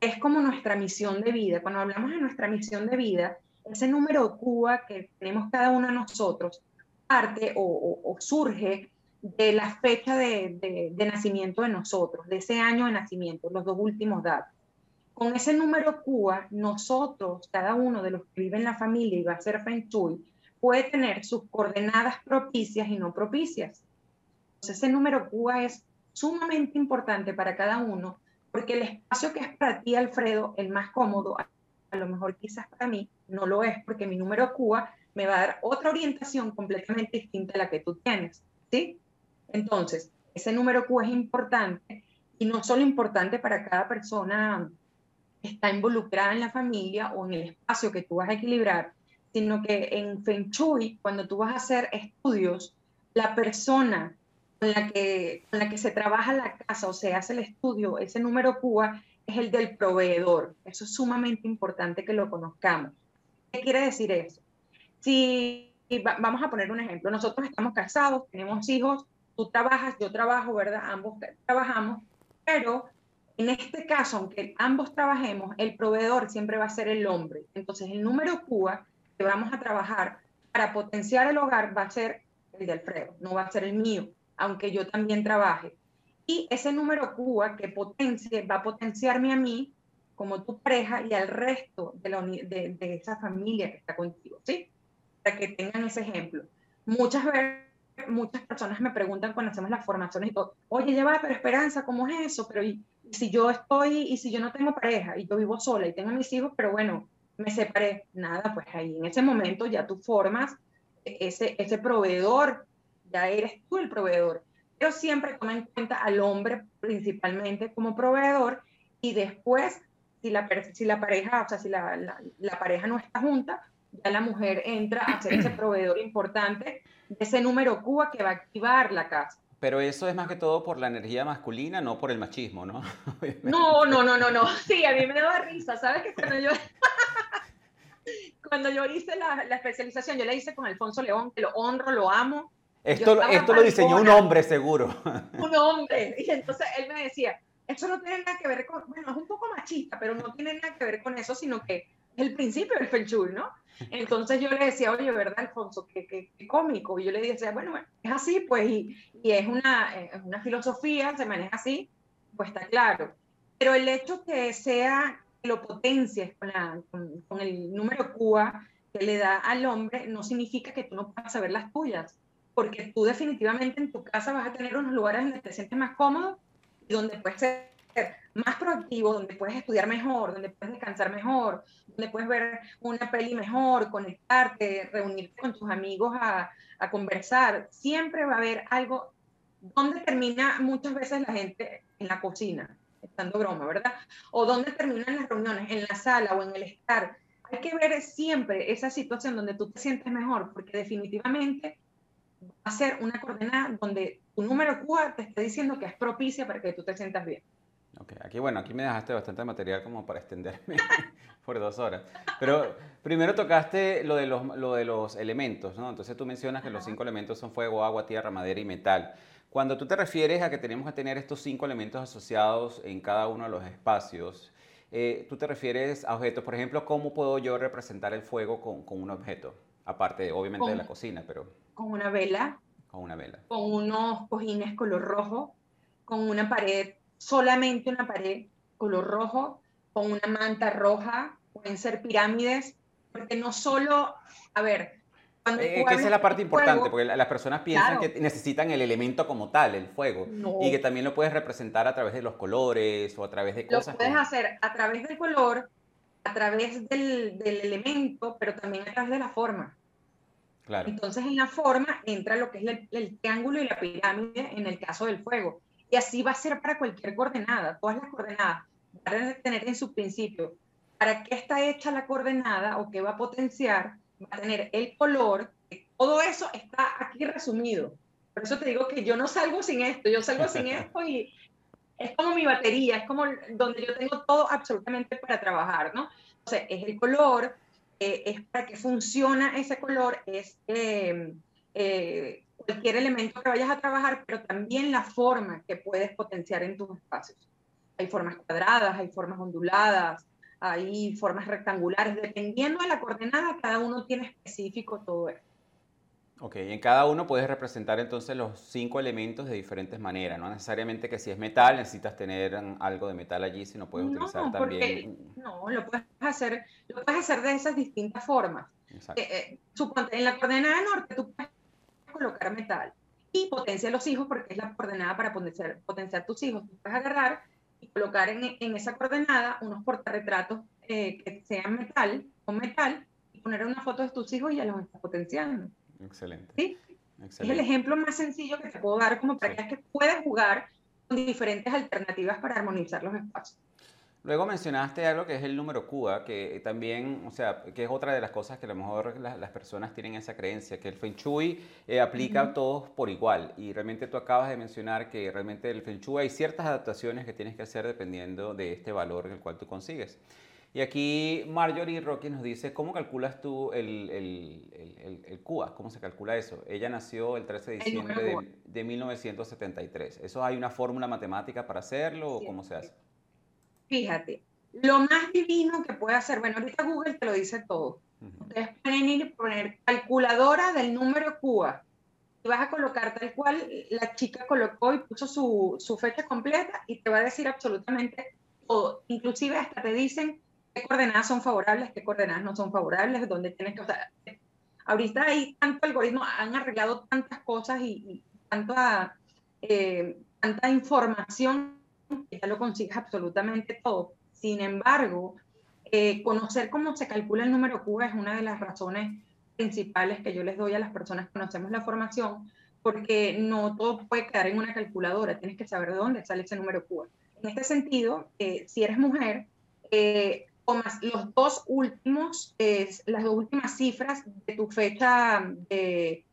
es como nuestra misión de vida. Cuando hablamos de nuestra misión de vida, ese número QA que tenemos cada uno de nosotros parte o, surge de la fecha de, de, nacimiento de nosotros, de ese año de nacimiento, los dos últimos datos. Con ese número CUA, nosotros, cada uno de los que vive en la familia y va a ser Feng puede tener sus coordenadas propicias y no propicias. Entonces, ese número CUA es sumamente importante para cada uno, porque el espacio que es para ti, Alfredo, el más cómodo, a lo mejor quizás para mí no lo es, porque mi número CUA me va a dar otra orientación completamente distinta a la que tú tienes, ¿sí? Entonces, ese número Q es importante y no solo importante para cada persona está involucrada en la familia o en el espacio que tú vas a equilibrar, sino que en Feng Shui, cuando tú vas a hacer estudios, la persona con la que, con la que se trabaja la casa o se hace el estudio, ese número Q es el del proveedor. Eso es sumamente importante que lo conozcamos. ¿Qué quiere decir eso? Si vamos a poner un ejemplo, nosotros estamos casados, tenemos hijos, tú trabajas, yo trabajo, ¿verdad? Ambos trabajamos, pero en este caso, aunque ambos trabajemos, el proveedor siempre va a ser el hombre. Entonces, el número CUA que vamos a trabajar para potenciar el hogar va a ser el de Alfredo, no va a ser el mío, aunque yo también trabaje. Y ese número CUA que potencie, va a potenciarme a mí como tu pareja y al resto de, la, de, de esa familia que está contigo, ¿sí? Para que tengan ese ejemplo. Muchas veces muchas personas me preguntan cuando hacemos las formaciones y todo, oye, lleva, pero Esperanza, ¿cómo es eso? Pero y, si yo estoy, y si yo no tengo pareja, y yo vivo sola y tengo mis hijos, pero bueno, me separé, nada, pues ahí en ese momento ya tú formas ese, ese proveedor, ya eres tú el proveedor. Pero siempre toma en cuenta al hombre principalmente como proveedor y después, si la, si la pareja, o sea, si la, la, la pareja no está junta, ya la mujer entra a ser ese proveedor importante de ese número Cuba que va a activar la casa. Pero eso es más que todo por la energía masculina, no por el machismo, ¿no? *laughs* no, no, no, no, no. Sí, a mí me daba risa, ¿sabes? Que cuando yo, *laughs* cuando yo hice la, la, especialización, yo la hice con Alfonso León, que lo honro, lo amo. Esto, esto lo diseñó un hombre, seguro. Un hombre. Y entonces él me decía, eso no tiene nada que ver con, bueno, es un poco machista, pero no tiene nada que ver con eso, sino que es el principio del Feng Shui, ¿no? Entonces yo le decía, oye, ¿verdad, Alfonso? Qué, qué, cómico. Y yo le decía, bueno, es así, pues, y, y es, una, es una filosofía, se maneja así, pues está claro. Pero el hecho que sea, que lo potencies con, la, con, con el número QA que le da al hombre, no significa que tú no puedas saber las tuyas, porque tú definitivamente en tu casa vas a tener unos lugares donde te sientes más cómodo y donde puedes ser más proactivo, donde puedes estudiar mejor, donde puedes descansar mejor, donde puedes ver una peli mejor, conectarte, reunirte con tus amigos a, a conversar. Siempre va a haber algo donde termina muchas veces la gente en la cocina, estando broma, ¿verdad? O donde terminan las reuniones, en la sala o en el estar. Hay que ver siempre esa situación donde tú te sientes mejor, porque definitivamente va a ser una coordenada donde tu número 4 te está diciendo que es propicia para que tú te sientas bien. Ok, aquí bueno, aquí me dejaste bastante material como para extenderme *laughs* por dos horas. Pero primero tocaste lo de los, lo de los elementos, ¿no? Entonces tú mencionas que los cinco elementos son fuego, agua, tierra, madera y metal. Cuando tú te refieres a que tenemos que tener estos cinco elementos asociados en cada uno de los espacios, eh, tú te refieres a objetos, por ejemplo, ¿cómo puedo yo representar el fuego con, con un objeto? Aparte, obviamente, de la cocina, pero... Con una vela. Con una vela. Con unos cojines color rojo, con una pared solamente una pared color rojo con una manta roja, pueden ser pirámides, porque no solo, a ver, cuando eh, que esa es la parte importante, porque las personas piensan que necesitan el elemento como tal, el fuego, y que también lo puedes representar a través de los colores o a través de cosas. Lo puedes hacer a través del color, a través del, del, elemento, pero también a través de la forma. Claro. Entonces en la forma entra lo que es el, el triángulo y la pirámide en el caso del fuego. Y así va a ser para cualquier coordenada. Todas las coordenadas van a tener en su principio para qué está hecha la coordenada o qué va a potenciar, va a tener el color. Todo eso está aquí resumido. Por eso te digo que yo no salgo sin esto, yo salgo sin *laughs* esto y es como mi batería, es como donde yo tengo todo absolutamente para trabajar, ¿no? Entonces, es el color, eh, es para qué funciona ese color, es eh, eh, cualquier elemento que vayas a trabajar, pero también la forma que puedes potenciar en tus espacios. Hay formas cuadradas, hay formas onduladas, hay formas rectangulares, dependiendo de la coordenada, cada uno tiene específico todo esto. Ok, en cada uno puedes representar entonces los cinco elementos de diferentes maneras, no necesariamente que si es metal necesitas tener algo de metal allí, sino puedes utilizar también... No, lo puedes hacer, lo puedes hacer de esas distintas formas. Eh, eh, suponte, en la coordenada norte tú puedes colocar metal y potencia los hijos porque es la coordenada para potenciar, potenciar tus hijos. Tú puedes agarrar y colocar en, en esa coordenada unos portarretratos eh, que sean metal o metal y poner una foto de tus hijos y ya los estás potenciando. Excelente. ¿Sí? Es el ejemplo más sencillo que te puedo dar como para que puedas jugar con diferentes alternativas para armonizar los espacios. Luego mencionaste algo que es el número CUA, que también, o sea, que es otra de las cosas que a lo mejor las, personas tienen esa creencia, que el Feng Shui eh, aplica a todos por igual. Y realmente tú acabas de mencionar que realmente el Feng Shui hay ciertas adaptaciones que tienes que hacer dependiendo de este valor en el cual tú consigues. Y aquí Marjorie Rocky nos dice, ¿cómo calculas tú el, el, el, CUA? ¿Cómo se calcula eso? Ella nació el 13 de diciembre de, de, 1973. ¿Eso hay una fórmula matemática para hacerlo o cómo se hace? Fíjate, lo más divino que puede hacer, bueno, ahorita Google te lo dice todo. Ustedes pueden ir y poner calculadora del número CUA y vas a colocar tal cual la chica colocó y puso su, su fecha completa y te va a decir absolutamente todo. Inclusive hasta te dicen qué coordenadas son favorables, qué coordenadas no son favorables, dónde tienes que... O sea, ahorita hay tanto algoritmo, han arreglado tantas cosas y, tanta, eh, tanta información ya lo consigues absolutamente todo. Sin embargo, eh, conocer cómo se calcula el número Q es una de las razones principales que yo les doy a las personas que conocemos la formación, porque no todo puede quedar en una calculadora, tienes que saber de dónde sale ese número Q. En este sentido, eh, si eres mujer, eh, tomas los dos últimos, las dos últimas cifras de tu fecha de,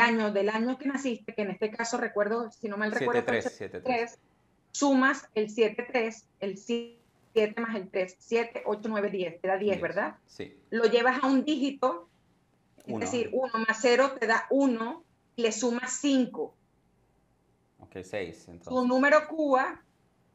año, del año que naciste, que en este caso recuerdo, si no mal recuerdo, 3, sumas el 7, 3, el 7 más el 3, 7, 8, 9, 10, te da 10, ¿verdad? Sí. Lo llevas a un dígito, es decir, 1 más 0 te da 1, le sumas 5. Ok, 6. Entonces. Tu número CUA,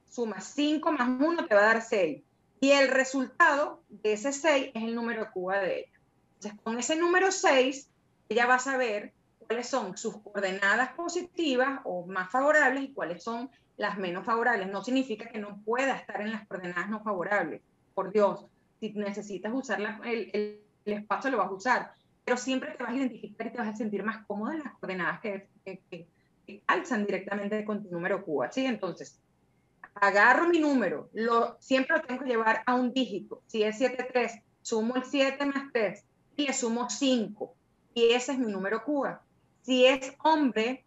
sumas 5 más 1 te va a dar 6. Y el resultado de ese 6 es el número CUA de ella. Entonces, con ese número 6, ella va a saber cuáles son sus coordenadas positivas o más favorables y cuáles son las menos favorables. No significa que no pueda estar en las coordenadas no favorables. Por Dios, si necesitas usar el, el, espacio, lo vas a usar. Pero siempre te vas a identificar y te vas a sentir más cómodo en las coordenadas que, que, alzan directamente con tu número Q. ¿sí? Entonces, agarro mi número, lo, siempre lo tengo que llevar a un dígito. Si es 7,3, sumo el 7 más 3 y le sumo 5. Y ese es mi número Q. Si es hombre,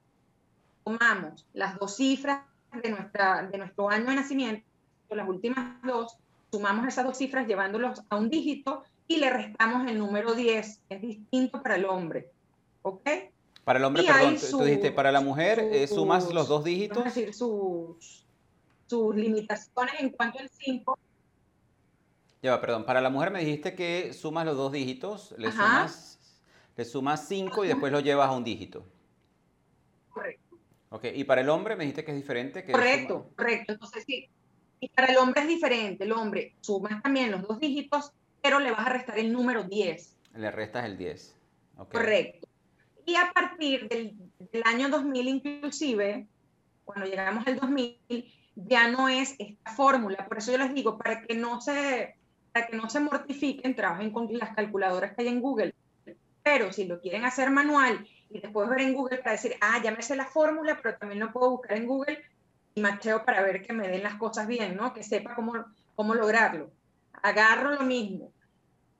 tomamos las dos cifras de, nuestra, de nuestro año de nacimiento, las últimas dos, sumamos esas dos cifras llevándolos a un dígito y le restamos el número 10, es distinto para el hombre. ¿Ok? Para el hombre, perdón, tú dijiste, para la mujer eh, sumas los dos dígitos. Es decir, sus, sus limitaciones en cuanto al 5. Lleva, perdón, para la mujer me dijiste que sumas los dos dígitos, le sumas le sumas 5 y después lo llevas a un dígito. Ok, y para el hombre me dijiste que es diferente. Que correcto, correcto. Entonces sí, y para el hombre es diferente. El hombre suma también los dos dígitos, pero le vas a restar el número 10. Le restas el 10. Correcto. Y a partir del, año 2000 inclusive, cuando llegamos al 2000, ya no es esta fórmula. Por eso yo les digo, para que no se, para que no se mortifiquen, trabajen con las calculadoras que hay en Google. Pero si lo quieren hacer manual y después ver en Google para decir, ah, ya me sé la fórmula, pero también lo puedo buscar en Google y macheo para ver que me den las cosas bien, ¿no? Que sepa cómo, cómo lograrlo. Agarro lo mismo.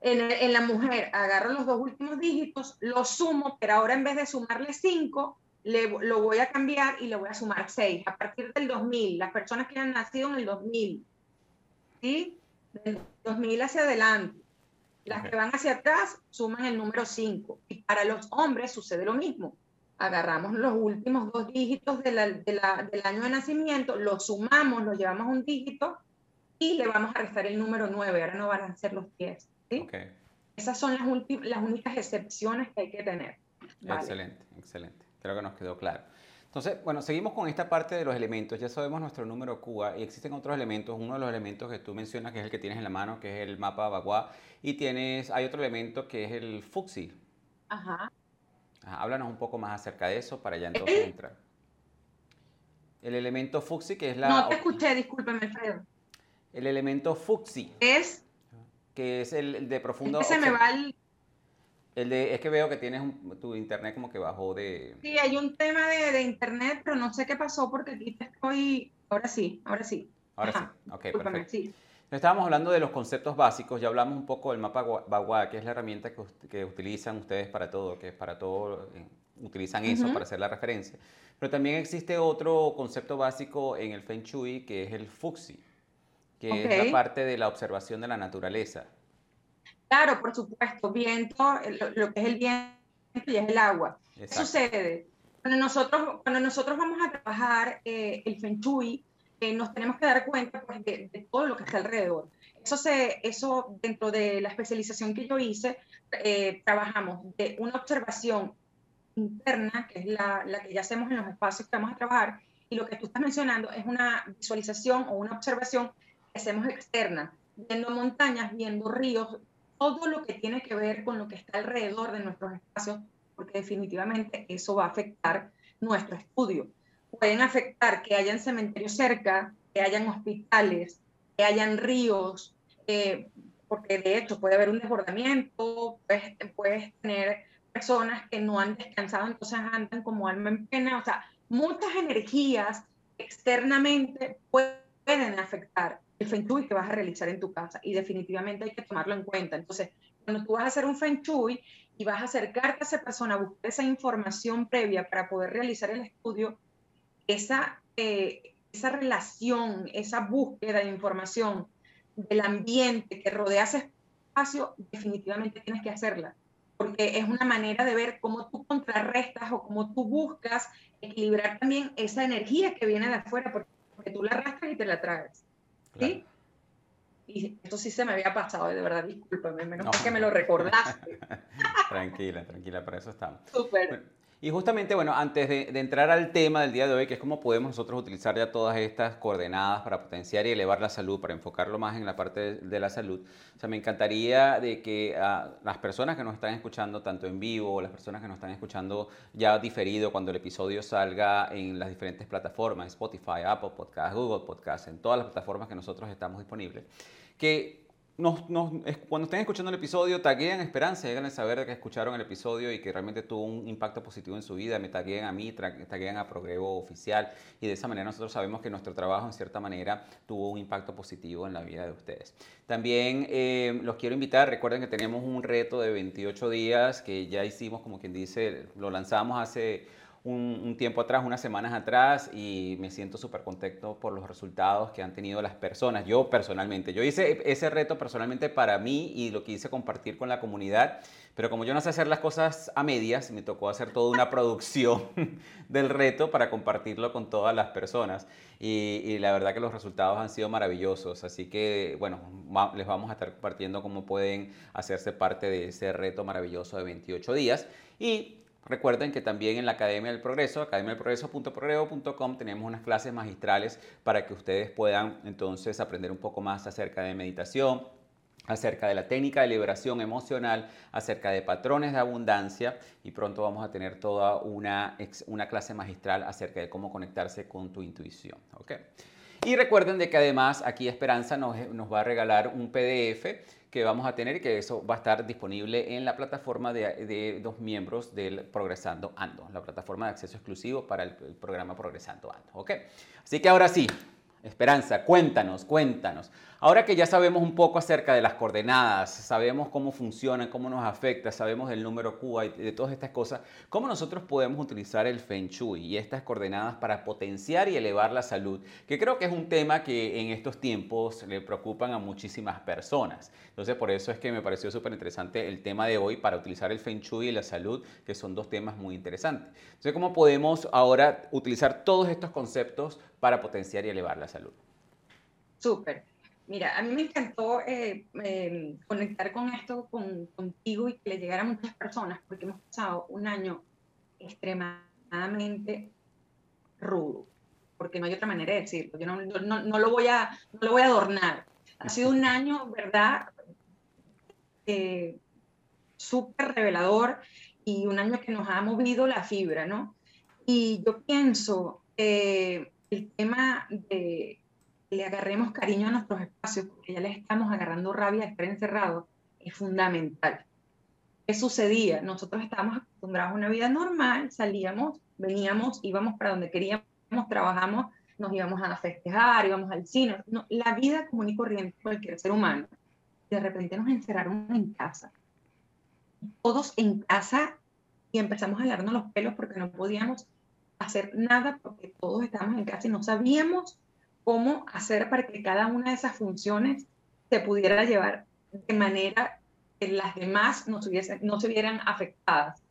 En, en la mujer, agarro los dos últimos dígitos, lo sumo, pero ahora en vez de sumarle 5, le, lo voy a cambiar y le voy a sumar 6. A partir del 2000, las personas que han nacido en el 2000, ¿sí? Del 2000 hacia adelante. Las que van hacia atrás suman el número 5. Y para los hombres sucede lo mismo. Agarramos los últimos dos dígitos de la, de la, del año de nacimiento, los sumamos, los llevamos un dígito y le vamos a restar el número 9. Ahora no van a ser los 10. ¿sí? Esas son las, las únicas excepciones que hay que tener. Excelente, excelente. Creo que nos quedó claro. Entonces, bueno, seguimos con esta parte de los elementos. Ya sabemos nuestro número CUA y existen otros elementos. Uno de los elementos que tú mencionas, que es el que tienes en la mano, que es el mapa Bagua. Y tienes, hay otro elemento que es el Fuxi. Ajá. háblanos un poco más acerca de eso para ya entonces entrar. El elemento fucsi, que es la... No te escuché, discúlpeme, Alfredo. El elemento fucsi. Es... Que es el, de profundo... Es que se me va el... el de, es que veo que tienes tu internet como que bajó de... Sí, hay un tema de, de, internet, pero no sé qué pasó porque aquí estoy... Ahora sí, ahora sí. Ahora sí, ok, perfecto. Sí. Estábamos hablando de los conceptos básicos, ya hablamos un poco del mapa Bagua, que es la herramienta que, utilizan ustedes para todo, que es para todo, eh, utilizan eso para hacer la referencia. Pero también existe otro concepto básico en el Feng Shui, que es el Fuxi, que es la parte de la observación de la naturaleza. Claro, por supuesto, viento, lo, que es el viento y es el agua. ¿Qué sucede? Cuando nosotros, cuando nosotros vamos a trabajar eh, el Feng Shui, nos tenemos que dar cuenta pues, de, todo lo que está alrededor. Eso, se, eso dentro de la especialización que yo hice, eh, trabajamos de una observación interna, que es la, la, que ya hacemos en los espacios que vamos a trabajar, y lo que tú estás mencionando es una visualización o una observación que hacemos externa, viendo montañas, viendo ríos, todo lo que tiene que ver con lo que está alrededor de nuestros espacios, porque definitivamente eso va a afectar nuestro estudio. Pueden afectar que hayan cementerios cerca, que hayan hospitales, que hayan ríos, eh, porque de hecho puede haber un desbordamiento, puedes, puedes tener personas que no han descansado, entonces andan como alma en pena, o sea, muchas energías externamente pueden afectar el Feng Shui que vas a realizar en tu casa y definitivamente hay que tomarlo en cuenta. Entonces, cuando tú vas a hacer un Feng Shui y vas a acercarte a esa persona, buscar esa información previa para poder realizar el estudio, esa, eh, esa relación, esa búsqueda de información del ambiente que rodea ese espacio, definitivamente tienes que hacerla, porque es una manera de ver cómo tú contrarrestas o cómo tú buscas equilibrar también esa energía que viene de afuera, porque tú la arrastras y te la traes. ¿Sí? Y esto sí se me había pasado, de verdad, discúlpame, menos que me lo recordaste. *laughs* tranquila, tranquila, para eso estamos. Súper. Y justamente, bueno, antes de, entrar al tema del día de hoy, que es cómo podemos nosotros utilizar ya todas estas coordenadas para potenciar y elevar la salud, para enfocarlo más en la parte de, la salud, o sea, me encantaría de que las personas que nos están escuchando, tanto en vivo, o las personas que nos están escuchando ya diferido, cuando el episodio salga en las diferentes plataformas, Spotify, Apple Podcast, Google Podcast, en todas las plataformas que nosotros estamos disponibles, que cuando estén escuchando el episodio, tagueen Esperanza, háganle saber que escucharon el episodio y que realmente tuvo un impacto positivo en su vida, me tagueen a mí, tagueen a Progrevo Oficial. Y de esa manera nosotros sabemos que nuestro trabajo en cierta manera tuvo un impacto positivo en la vida de ustedes. También eh, los quiero invitar, recuerden que tenemos un reto de 28 días que ya hicimos, como quien dice, lo lanzamos hace un, tiempo atrás, unas semanas atrás, y me siento súper contento por los resultados que han tenido las personas. Yo personalmente, yo hice ese reto personalmente para mí y lo quise compartir con la comunidad, pero como yo no sé hacer las cosas a medias, me tocó hacer toda una producción *laughs* del reto para compartirlo con todas las personas. Y, y, la verdad que los resultados han sido maravillosos. Así que, bueno, les vamos a estar compartiendo cómo pueden hacerse parte de ese reto maravilloso de 28 días. Y Recuerden que también en la Academia del Progreso, academiadelprogreso.progreso.com, tenemos unas clases magistrales para que ustedes puedan entonces aprender un poco más acerca de meditación, acerca de la técnica de liberación emocional, acerca de patrones de abundancia y pronto vamos a tener toda una, una clase magistral acerca de cómo conectarse con tu intuición. ¿okay? Y recuerden de que además aquí Esperanza nos, nos va a regalar un PDF que vamos a tener y que eso va a estar disponible en la plataforma de, de dos miembros del Progresando Ando, la plataforma de acceso exclusivo para el, programa Progresando Ando. ¿ok? Así que ahora sí, Esperanza, cuéntanos, cuéntanos. Ahora que ya sabemos un poco acerca de las coordenadas, sabemos cómo funcionan, cómo nos afecta, sabemos del número Q y de todas estas cosas, ¿cómo nosotros podemos utilizar el Feng Shui y estas coordenadas para potenciar y elevar la salud? Que creo que es un tema que en estos tiempos le preocupan a muchísimas personas. Entonces, por eso es que me pareció súper interesante el tema de hoy para utilizar el Feng Shui y la salud, que son dos temas muy interesantes. Entonces, ¿cómo podemos ahora utilizar todos estos conceptos para potenciar y elevar la salud? Súper. Mira, a mí me encantó eh, em, conectar con esto con, contigo y que le llegara a muchas personas, porque hemos pasado un año extremadamente rudo, porque no hay otra manera de decirlo. Yo no, no, lo, voy a, no lo voy a adornar. Ha sido un año, ¿verdad? Eh, súper revelador y un año que nos ha movido la fibra, ¿no? Y yo pienso que el tema de que le agarremos cariño a nuestros espacios, porque ya les estamos agarrando rabia de estar encerrados, es fundamental. ¿Qué sucedía? Nosotros estábamos acostumbrados a una vida normal, salíamos, veníamos, íbamos para donde queríamos, trabajamos, nos íbamos a festejar, íbamos al cine, la vida común y corriente de cualquier ser humano. De repente nos encerraron en casa. Todos en casa y empezamos a alarnos los pelos porque no podíamos hacer nada porque todos estábamos en casa y no sabíamos cómo hacer para que cada una de esas funciones se pudiera llevar de manera que las demás no no se vieran afectadas.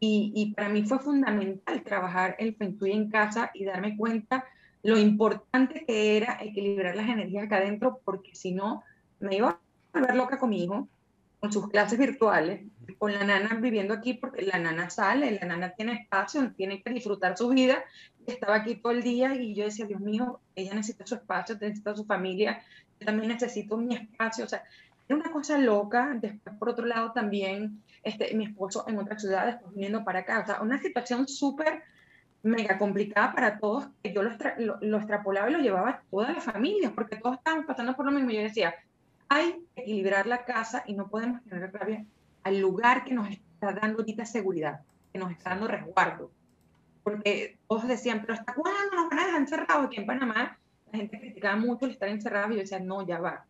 Y, y, para mí fue fundamental trabajar el Feng Shui en casa y darme cuenta lo importante que era equilibrar las energías acá adentro, porque si no, me iba a volver loca con mi hijo, con sus clases virtuales, con la nana viviendo aquí, porque la nana sale, la nana tiene espacio, tiene que disfrutar su vida. Estaba aquí todo el día y yo decía, Dios mío, ella necesita su espacio, necesita su familia, yo también necesito mi espacio. O sea, era una cosa loca. Después, por otro lado, también este, mi esposo en otra ciudad, después viniendo para acá. O sea, una situación súper mega complicada para todos, que yo lo, lo, extrapolaba y lo llevaba a toda la familia, porque todos estaban pasando por lo mismo. Yo decía, hay que equilibrar la casa y no podemos tener rabia al lugar que nos está dando ahorita seguridad, que nos está dando resguardo. Porque todos decían, pero ¿hasta cuándo nos van a dejar encerrados? Aquí en Panamá la gente criticaba mucho el estar encerrado y yo decía, no, ya va.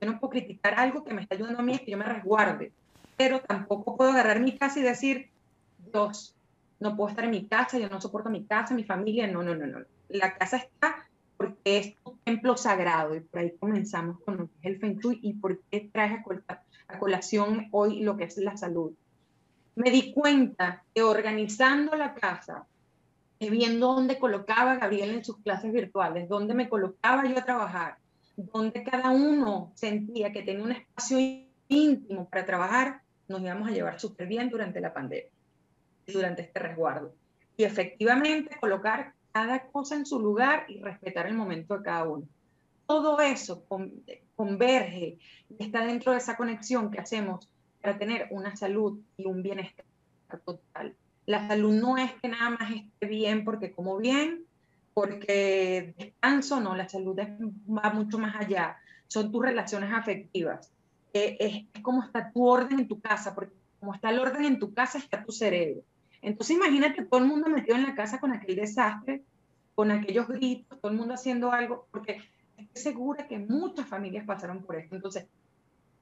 Yo no puedo criticar algo que me está ayudando a mí, es que yo me resguarde. Pero tampoco puedo agarrar mi casa y decir, Dios, no puedo estar en mi casa, yo no soporto mi casa, mi familia. No, no, no, no. La casa está porque es un templo sagrado y por ahí comenzamos con lo que es el Feng Shui y por qué traje a colación hoy lo que es la salud. Me di cuenta que organizando la casa, viendo dónde colocaba Gabriel en sus clases virtuales, dónde me colocaba yo a trabajar, donde cada uno sentía que tenía un espacio íntimo para trabajar, nos íbamos a llevar súper bien durante la pandemia y durante este resguardo. Y efectivamente colocar cada cosa en su lugar y respetar el momento de cada uno. Todo eso converge y está dentro de esa conexión que hacemos para tener una salud y un bienestar total. La salud no es que nada más esté bien porque como bien, porque descanso, no, la salud va mucho más allá. Son tus relaciones afectivas. Es, es como está tu orden en tu casa, porque como está el orden en tu casa, está tu cerebro. Entonces imagínate todo el mundo metido en la casa con aquel desastre, con aquellos gritos, todo el mundo haciendo algo, porque estoy segura que muchas familias pasaron por esto. Entonces,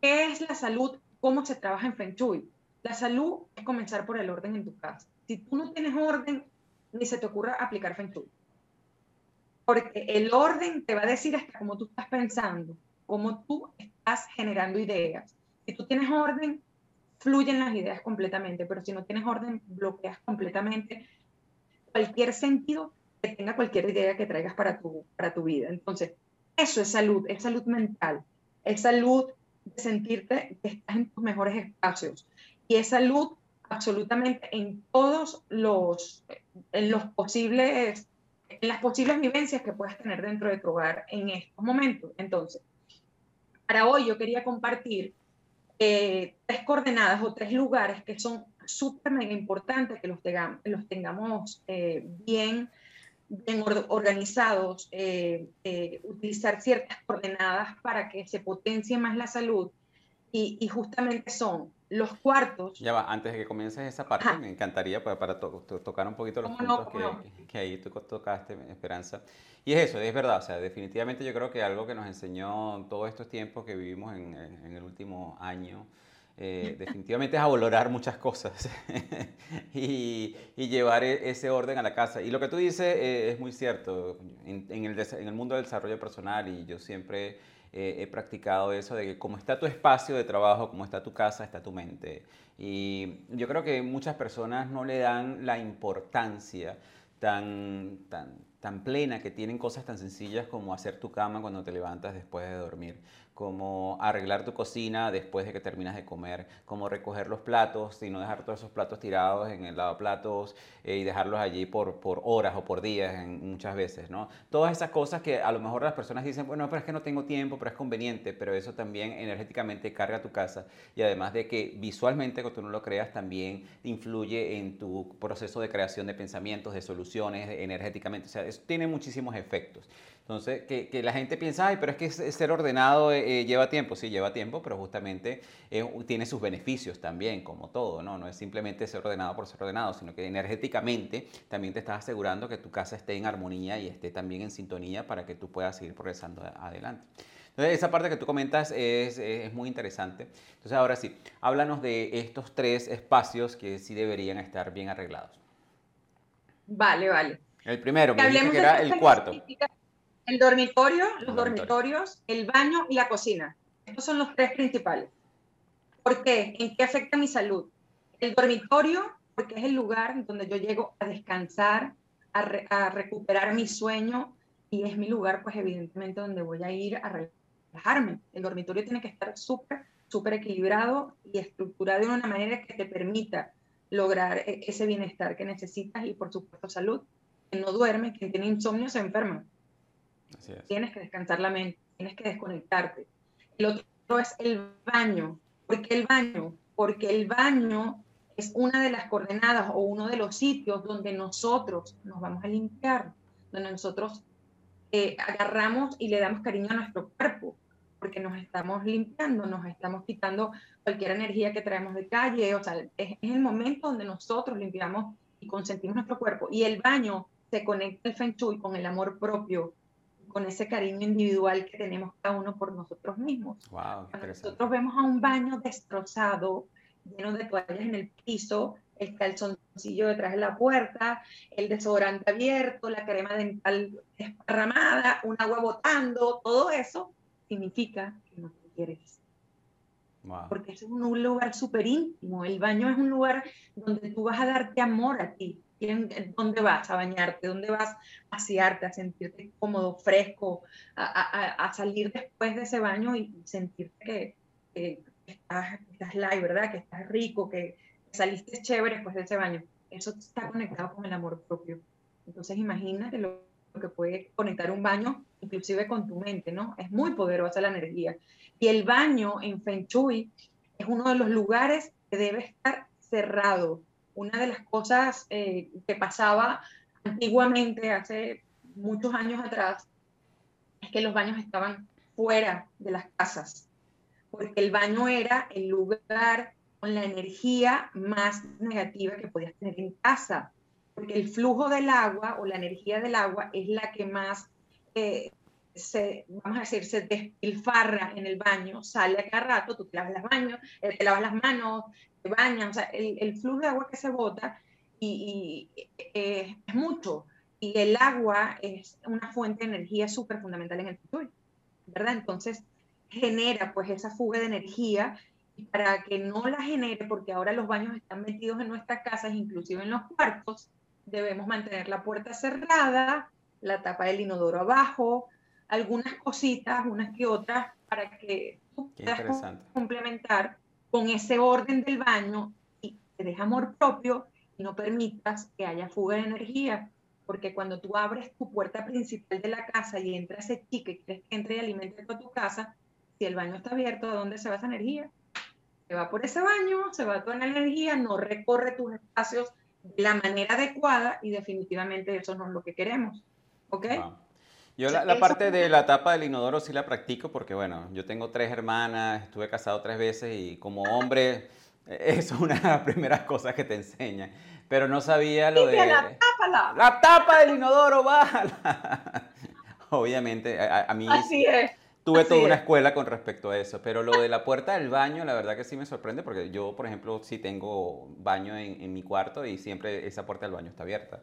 ¿qué es la salud? ¿Cómo se trabaja en Feng Shui? La salud es comenzar por el orden en tu casa. Si tú no tienes orden, ni se te ocurra aplicar Feng Shui. Porque el orden te va a decir hasta cómo tú estás pensando, cómo tú estás generando ideas. Si tú tienes orden, fluyen las ideas completamente, pero si no tienes orden, bloqueas completamente cualquier sentido que tenga cualquier idea que traigas para tu, para tu vida. Entonces, eso es salud, es salud mental, es salud de sentirte que estás en tus mejores espacios y es salud absolutamente en todos los, en los posibles, en las posibles vivencias que puedas tener dentro de tu hogar en estos momentos. Entonces, para hoy yo quería compartir eh, tres coordenadas o tres lugares que son súper mega importantes que los, tengamos, los tengamos eh, bien, bien organizados, eh, utilizar ciertas coordenadas para que se potencie más la salud y, y justamente son los cuartos. Ya va, antes de que comiences esa parte, me encantaría para, para tocar un poquito los puntos que, que, ahí tú tocaste, Esperanza. Y es eso, es verdad, o sea, definitivamente yo creo que algo que nos enseñó todos estos tiempos que vivimos en, en el último año, eh, definitivamente es a muchas cosas *laughs* y, llevar e, ese orden a la casa. Y lo que tú dices eh, es muy cierto, en, en, el, en el mundo del desarrollo personal y yo siempre eh, he practicado eso de que como está tu espacio de trabajo, como está tu casa, está tu mente. Y yo creo que muchas personas no le dan la importancia tan, tan, tan plena que tienen cosas tan sencillas como hacer tu cama cuando te levantas después de dormir, como arreglar tu cocina después de que terminas de comer, como recoger los platos y no dejar todos esos platos tirados en el lavaplatos eh, y dejarlos allí por, horas o por días muchas veces, ¿no? Todas esas cosas que a lo mejor las personas dicen, bueno, pero es que no tengo tiempo, pero es conveniente, pero eso también energéticamente carga tu casa y además de que visualmente, cuando tú no lo creas, también influye en tu proceso de creación de pensamientos, de soluciones energéticamente, o sea, eso tiene muchísimos efectos. Entonces, que, que, la gente piensa, ay, pero es que ser ordenado eh, eh, lleva tiempo. Sí, lleva tiempo, pero justamente eh, tiene sus beneficios también, como todo, ¿no? No es simplemente ser ordenado por ser ordenado, sino que energéticamente también te estás asegurando que tu casa esté en armonía y esté también en sintonía para que tú puedas seguir progresando adelante. Entonces, esa parte que tú comentas es, es, muy interesante. Entonces, ahora sí, háblanos de estos tres espacios que sí deberían estar bien arreglados. Vale, vale. El primero, que, que era el cuarto. El dormitorio, los dormitorios, el baño y la cocina. Estos son los tres principales. ¿Por qué? ¿En qué afecta mi salud? El dormitorio, porque es el lugar donde yo llego a descansar, a, recuperar mi sueño y es mi lugar, pues evidentemente, donde voy a ir a relajarme. El dormitorio tiene que estar súper, súper equilibrado y estructurado de una manera que te permita lograr e, ese bienestar que necesitas y, por supuesto, salud. Quien no duerme, quien tiene insomnio, se enferma. Tienes que descansar la mente, tienes que desconectarte. El otro es el baño. ¿Por qué el baño? Porque el baño es una de las coordenadas o uno de los sitios donde nosotros nos vamos a limpiar, donde nosotros eh, agarramos y le damos cariño a nuestro cuerpo, porque nos estamos limpiando, nos estamos quitando cualquier energía que traemos de calle, o sea, es, es el momento donde nosotros limpiamos y consentimos nuestro cuerpo. Y el baño se conecta el Feng Shui con el amor propio, con ese cariño individual que tenemos cada uno por nosotros mismos. Wow, Cuando nosotros vemos a un baño destrozado, lleno de toallas en el piso, el calzoncillo detrás de la puerta, el desodorante abierto, la crema dental desparramada, un agua botando, todo eso significa que no te quieres. Wow. Porque es un lugar súper íntimo. El baño es un lugar donde tú vas a darte amor a ti, ¿Dónde vas a bañarte? ¿Dónde vas a asearte, a sentirte cómodo, fresco, a, salir después de ese baño y sentirte que, estás, estás light, ¿verdad? Que estás rico, que saliste chévere después de ese baño. Eso está conectado con el amor propio. Entonces imagínate lo, lo que puede conectar un baño, inclusive con tu mente, ¿no? Es muy poderosa la energía. Y el baño en Feng Shui es uno de los lugares que debe estar cerrado una de las cosas eh, que pasaba antiguamente, hace muchos años atrás, es que los baños estaban fuera de las casas, porque el baño era el lugar con la energía más negativa que podías tener en casa, porque el flujo del agua o la energía del agua es la que más eh, se, vamos a decir, se despilfarra en el baño, sale a cada rato, tú te lavas, las baños, eh, te lavas las manos, bañan, o sea, el, el flujo de agua que se bota y, eh, es mucho. Y el agua es una fuente de energía súper fundamental en el futuro, ¿verdad? Entonces genera pues esa fuga de energía y para que no la genere, porque ahora los baños están metidos en nuestras casas, inclusive en los cuartos, debemos mantener la puerta cerrada, la tapa del inodoro abajo, algunas cositas, unas que otras, para que tú puedas complementar con ese orden del baño y te deja amor propio y no permitas que haya fuga de energía, porque cuando tú abres tu puerta principal de la casa y entra ese chique que quieres que entre y alimente toda tu casa, si el baño está abierto, ¿a dónde se va esa energía? Se va por ese baño, se va toda la energía, no recorre tus espacios de la manera adecuada y definitivamente eso no es lo que queremos. ¿Ok? Yo la, parte de la tapa del inodoro sí la practico porque, bueno, yo tengo tres hermanas, estuve casado tres veces y como hombre, *laughs* eso es una de las primeras cosas que te enseñan. Pero no sabía lo de... La tapa, la tapa del inodoro, bájala. *laughs* Obviamente, a, mí... Así es. Tuve toda una escuela con respecto a eso, pero lo de la puerta del baño, la verdad que sí me sorprende porque yo, por ejemplo, sí tengo baño en, en mi cuarto y siempre esa puerta del baño está abierta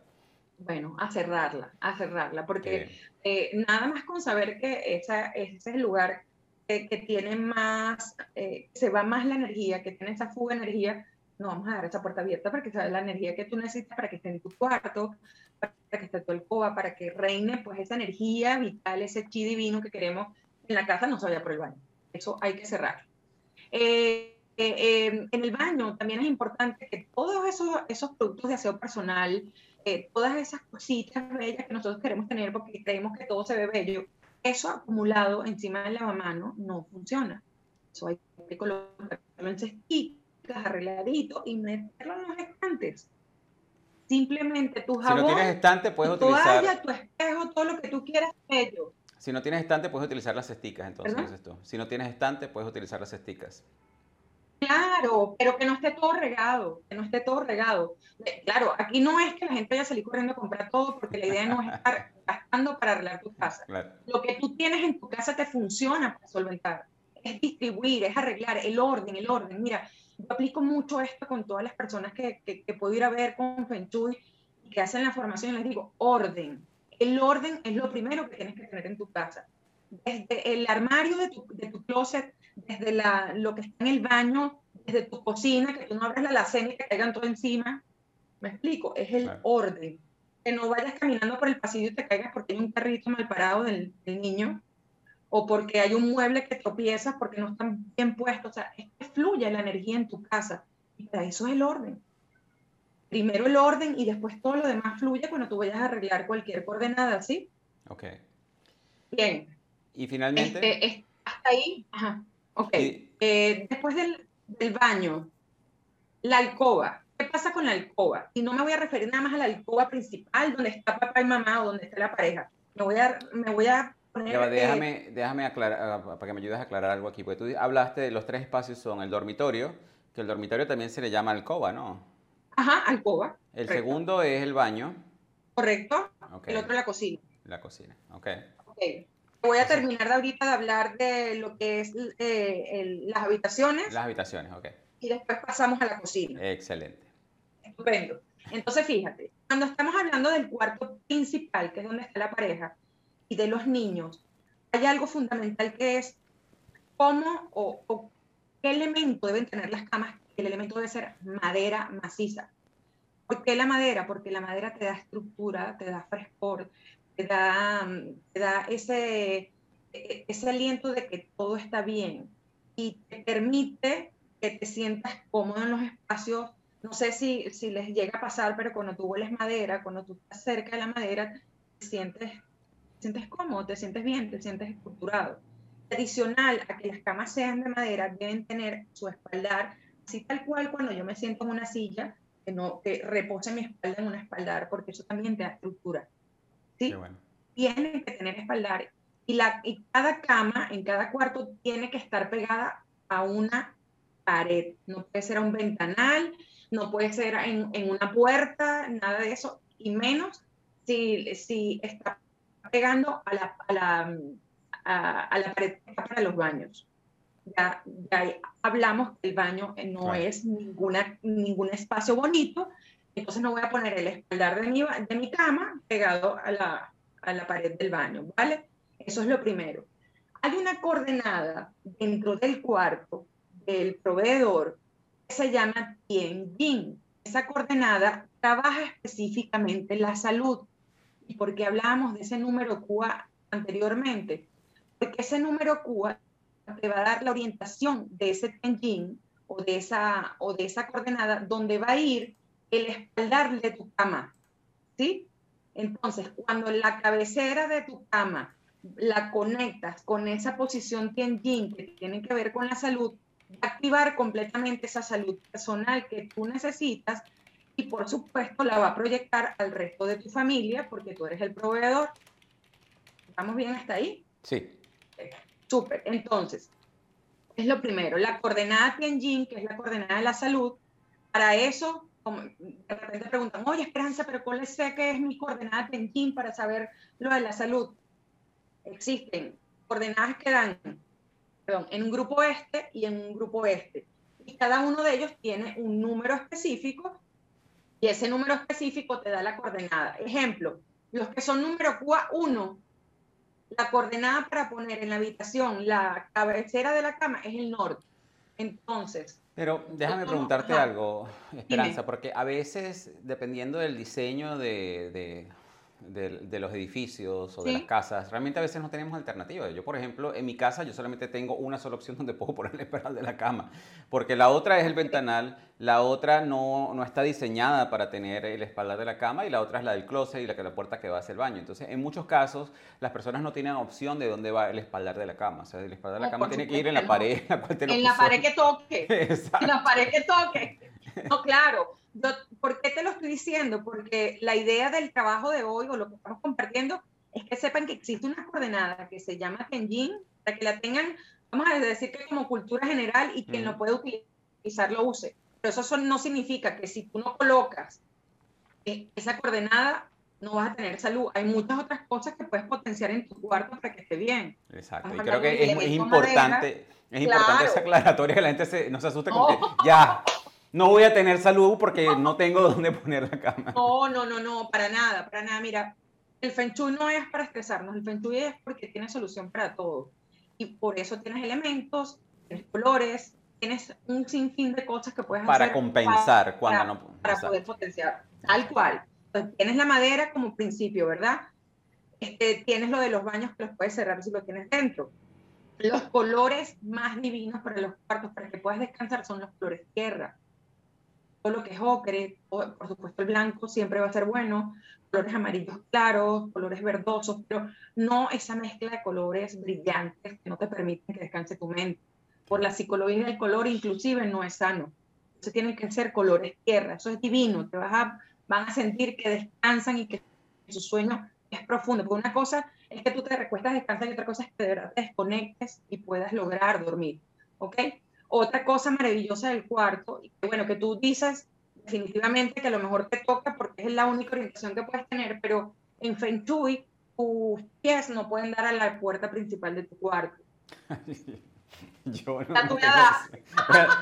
bueno, a cerrarla, a cerrarla, porque eh, nada más con saber que esa, ese es el lugar que, tiene más, eh, se va más la energía, que tiene esa fuga de energía, no vamos a dar esa puerta abierta para que sea la energía que tú necesitas para que esté en tu cuarto, para que esté tu alcoba, para que reine pues esa energía vital, ese chi divino que queremos en la casa, no se vaya por el baño. Eso hay que cerrar. Eh, en el baño también es importante que todos esos, esos productos de aseo personal, eh, todas esas cositas bellas que nosotros queremos tener porque creemos que todo se ve bello, eso acumulado encima del lavamano no funciona. Eso hay que colocarlo en cestitas, arregladito y meterlo en los estantes. Simplemente tu jabón, si no tienes estante, puedes tu utilizar... toalla, tu espejo, todo lo que tú quieras bello. Si no tienes estante, puedes utilizar las cesticas, entonces, dices tú. Si no tienes estante, puedes utilizar las cesticas. Claro, pero que no esté todo regado, que no esté todo regado. Eh, claro, aquí no es que la gente vaya a salir corriendo a comprar todo, porque la idea no es estar *laughs* gastando para arreglar tu casa. Lo que tú tienes en tu casa te funciona para solventar. Es distribuir, es arreglar, el orden, el orden. Mira, yo aplico mucho esto con todas las personas que, que, que puedo ir a ver con Feng Shui y que hacen la formación, les digo, orden. El orden es lo primero que tienes que tener en tu casa. Desde el armario de tu, de tu closet desde la, lo que está en el baño, desde tu cocina, que tú no abres la alacena y te caigan todo encima. Me explico, es el orden. Que no vayas caminando por el pasillo y te caigas porque hay un carrito mal parado del, del niño o porque hay un mueble que tropiezas porque no están bien puestos. O sea, es que fluye la energía en tu casa. Y para eso es el orden. Primero el orden y después todo lo demás fluye cuando tú vayas a arreglar cualquier coordenada, ¿sí? Ok. Bien. Y finalmente... Este, hasta ahí, ajá. Ok. Eh, después del, del, baño, la alcoba. ¿Qué pasa con la alcoba? Y no me voy a referir nada más a la alcoba principal, donde está papá y mamá o donde está la pareja. Me voy a, me voy a poner... Ya, déjame, déjame aclarar, ah, para que me ayudes a aclarar algo aquí, porque tú hablaste de los tres espacios, son el dormitorio, que el dormitorio también se le llama alcoba, ¿no? Ajá, alcoba. El segundo es el baño. Correcto. El otro la cocina. La cocina, ok. Ok voy a terminar de ahorita de hablar de lo que es eh, las habitaciones. Las habitaciones, ok. Y después pasamos a la cocina. Excelente. Estupendo. Entonces, fíjate, cuando estamos hablando del cuarto principal, que es donde está la pareja, y de los niños, hay algo fundamental que es cómo o, qué elemento deben tener las camas. El elemento debe ser madera maciza. ¿Por qué la madera? Porque la madera te da estructura, te da frescor, te da, te da ese, ese aliento de que todo está bien y te permite que te sientas cómodo en los espacios. No sé si, si les llega a pasar, pero cuando tú hueles madera, cuando tú estás cerca de la madera, te sientes, te sientes cómodo, te sientes bien, te sientes estructurado. Adicional a que las camas sean de madera, deben tener su espaldar, así tal cual cuando yo me siento en una silla, que, no, que repose mi espalda en un espaldar, porque eso también te da estructura. ¿Sí? Tienen que tener espaldar y, la, y cada cama en cada cuarto tiene que estar pegada a una pared. No puede ser a un ventanal, no puede ser en, en una puerta, nada de eso, y menos si, si está pegando a la, a la, a, la pared para los baños. Ya, ya, hablamos que el baño no es ninguna, ningún espacio bonito, entonces no voy a poner el espaldar de mi, de mi cama pegado a la, a la pared del baño, ¿vale? Eso es lo primero. Hay una coordenada dentro del cuarto del proveedor que se llama Tianjin. Esa coordenada trabaja específicamente la salud. ¿Y por qué hablábamos de ese número QA anteriormente? Porque ese número QA te va a dar la orientación de ese Tianjin o de esa, o de esa coordenada donde va a ir el espaldar de tu cama, ¿sí? Entonces, cuando la cabecera de tu cama la conectas con esa posición Tianjin que tiene que ver con la salud, va a activar completamente esa salud personal que tú necesitas y por supuesto la va a proyectar al resto de tu familia porque tú eres el proveedor. ¿Estamos bien hasta ahí? Sí. Súper. Entonces, es lo primero, la coordenada Tianjin, que es la coordenada de la salud. Para eso como de repente preguntan, oye Esperanza, pero ¿cuál sé que es mi coordenada Tenjin para saber lo de la salud? Existen coordenadas que dan perdón, en un grupo este y en un grupo este. Y cada uno de ellos tiene un número específico y ese número específico te da la coordenada. Ejemplo, los que son número QA1, la coordenada para poner en la habitación la cabecera de la cama es el norte. Entonces, Pero déjame preguntarte algo, Esperanza, porque a veces, dependiendo del diseño de de, los edificios o de las casas, realmente a veces no tenemos alternativas. Yo, por ejemplo, en mi casa yo solamente tengo una sola opción *laughs* donde puedo poner el espaldar de la cama, porque la otra es el ventanal, la otra no, no está diseñada para tener el espaldar de la cama y la otra es la del closet y la, que la puerta que va hacia el baño. Entonces, en muchos casos, las personas no tienen opción de dónde va el espaldar de la cama. O sea, el espaldar de la cama tiene que ir en la pared. *laughs* en la pared que toque. En la pared que toque. No, claro. ¿Por qué te lo estoy diciendo? Porque la idea del trabajo de hoy o lo que estamos compartiendo es que sepan que existe una coordenada que se llama Kenjin, para que la tengan, vamos a decir que como cultura general y quien lo puede utilizar lo use. Pero eso no significa que si tú no colocas e, esa coordenada, no vas a tener salud. Hay muchas otras cosas que puedes potenciar en tu cuarto para que esté bien. Exacto. y creo que es, importante, es importante esa aclaratoria que la gente se, no se asuste con que ya, no voy a tener salud porque no tengo dónde poner la cama. No, no, no, no, para nada, para nada. Mira, el Feng Shui no es para estresarnos, el Feng Shui es porque tiene solución para todo. Y por eso tienes elementos, tienes colores, tienes un sinfín de cosas que puedes para hacer. Compensar para cuando no. Para poder potenciar, tal cual. Entonces, tienes la madera como principio, ¿verdad? Este, tienes lo de los baños que los puedes cerrar si lo tienes dentro. Los colores más divinos para los cuartos, para que puedas descansar, son los colores tierra todo lo que es ocre, por supuesto el blanco siempre va a ser bueno, colores amarillos claros, colores verdosos, pero no esa mezcla de colores brillantes que no te permiten que descanse tu mente. Por la psicología del color inclusive no es sano. Entonces tienen que ser colores tierra, eso es divino, te vas a, van a sentir que descansan y que su sueño es profundo. Porque una cosa es que tú te recuestas, descansas y otra cosa es que de verdad te desconectes y puedas lograr dormir. ¿Ok? Otra cosa maravillosa del cuarto, y bueno, que tú dices definitivamente que a lo mejor te toca porque es la única orientación que puedes tener, pero en Feng Shui tus pies no pueden dar a la puerta principal de tu cuarto. *laughs* *laughs* Yo no, voy, a,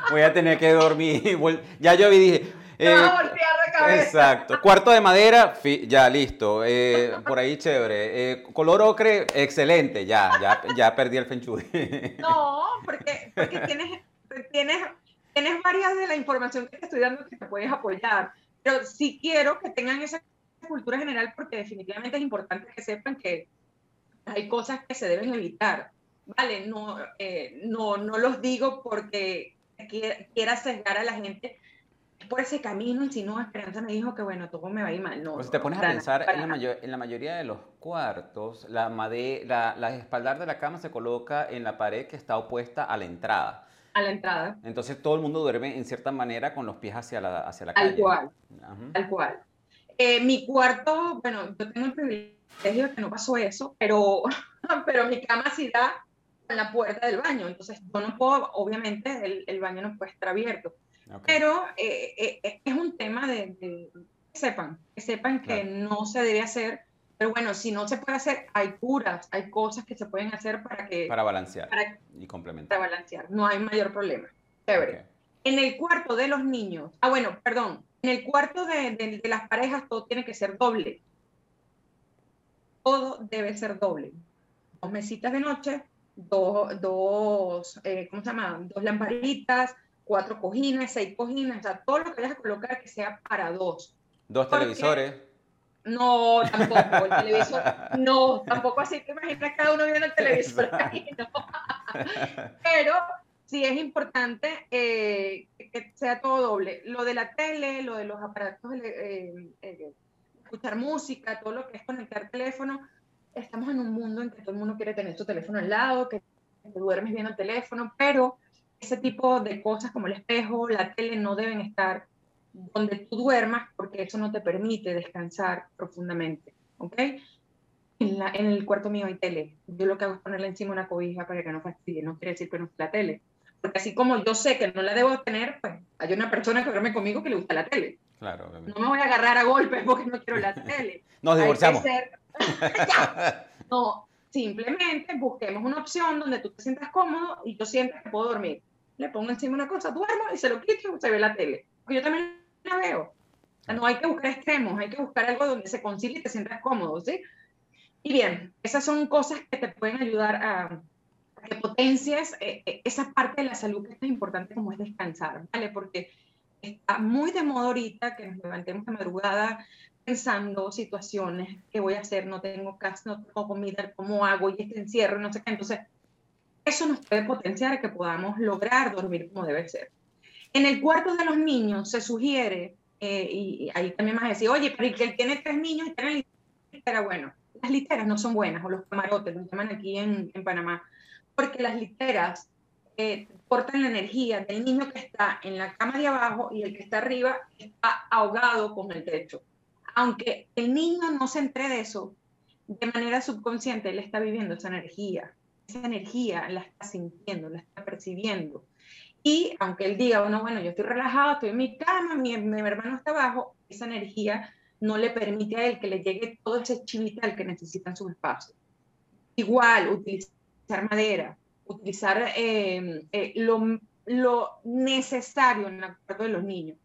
voy, a, tener que dormir. Ya yo vi, dije. Eh, de cabeza. Exacto. Cuarto de madera, ya listo. Eh, por ahí chévere. Eh, color ocre, excelente. Ya, ya, ya perdí el feng shui. No, porque, porque tienes tienes, tienes varias de la información que te estoy dando que te puedes apoyar, pero sí quiero que tengan esa cultura general porque definitivamente es importante que sepan que hay cosas que se deben evitar. Vale, no, eh, no, no los digo porque quiera sesgar a la gente por ese camino, y si no, Esperanza me dijo que bueno, todo me va a ir mal. No, pues te pones a pensar, en la, en la, mayoría de los cuartos, la, la, la espaldar de la cama se coloca en la pared que está opuesta a la entrada a la entrada. Entonces todo el mundo duerme en cierta manera con los pies hacia la, hacia la calle. Al cual, al cual. Eh, mi cuarto, bueno, yo tengo el privilegio de que no pasó eso, pero, *laughs* pero mi cama sí da en la puerta del baño, entonces yo no puedo, obviamente el, el baño no puede estar abierto, pero eh, eh, es un tema de, que sepan, que sepan que no se debe hacer pero bueno, si no se puede hacer, hay curas, hay cosas que se pueden hacer para que... Para balancear y complementar. Para balancear, no hay mayor problema. Chévere. En el cuarto de los niños, ah bueno, perdón, en el cuarto de, de, las parejas todo tiene que ser doble. Todo debe ser doble. Dos mesitas de noche, dos, dos eh, ¿cómo se llama? Dos lamparitas, cuatro cojines, seis cojines, o sea, todo lo que vayas a colocar que sea para dos. Dos televisores. No, tampoco, el televisor, *laughs* no, tampoco así que imaginas cada uno viendo el televisor ahí, no. *laughs* Pero sí es importante eh, que sea todo doble. Lo de la tele, lo de los aparatos, eh, eh, escuchar música, todo lo que es conectar teléfono, estamos en un mundo en que todo el mundo quiere tener su teléfono al lado, que te duermes viendo el teléfono, pero ese tipo de cosas como el espejo, la tele no deben estar donde tú duermas, porque eso no te permite descansar profundamente, ¿ok? En, la, en, el cuarto mío hay tele. Yo lo que hago es ponerle encima una cobija para que no fastidie. No quiere decir que no esté la tele. Porque así como yo sé que no la debo tener, pues hay una persona que duerme conmigo que le gusta la tele. Claro, No me voy a agarrar a golpes porque no quiero la tele. *laughs* Nos divorciamos. *laughs* no, simplemente busquemos una opción donde tú te sientas cómodo y yo siento que puedo dormir. Le pongo encima una cosa, duermo y se lo quito y se ve la tele. Porque yo también la veo. no hay que buscar extremos, hay que buscar algo donde se concilie y te sientas cómodo, ¿sí? Y bien, esas son cosas que te pueden ayudar a, que potencias eh, eh, esa parte de la salud que es importante como es descansar, ¿vale? Porque está muy de moda ahorita que nos levantemos de madrugada pensando situaciones, ¿qué voy a hacer? No tengo casa, no tengo comida, ¿cómo hago? Y este encierro, no sé qué. Entonces, eso nos puede potenciar que podamos lograr dormir como debe ser. En el cuarto de los niños se sugiere, eh, y, ahí también a decir, oye, pero que él tiene tres niños y tiene litera, bueno, las literas no son buenas, o los camarotes, los llaman aquí en, en Panamá, porque las literas eh, cortan la energía del niño que está en la cama de abajo y el que está arriba está ahogado con el techo. Aunque el niño no se entre de eso, de manera subconsciente él está viviendo esa energía. Esa energía la está sintiendo, la está percibiendo. Y aunque él diga, bueno, bueno, yo estoy relajado, estoy en mi cama, mi, hermano está abajo, esa energía no le permite a él que le llegue todo ese chivital que necesita en su espacio. Igual, utilizar madera, utilizar eh, eh, lo, lo, necesario en el cuarto de los niños.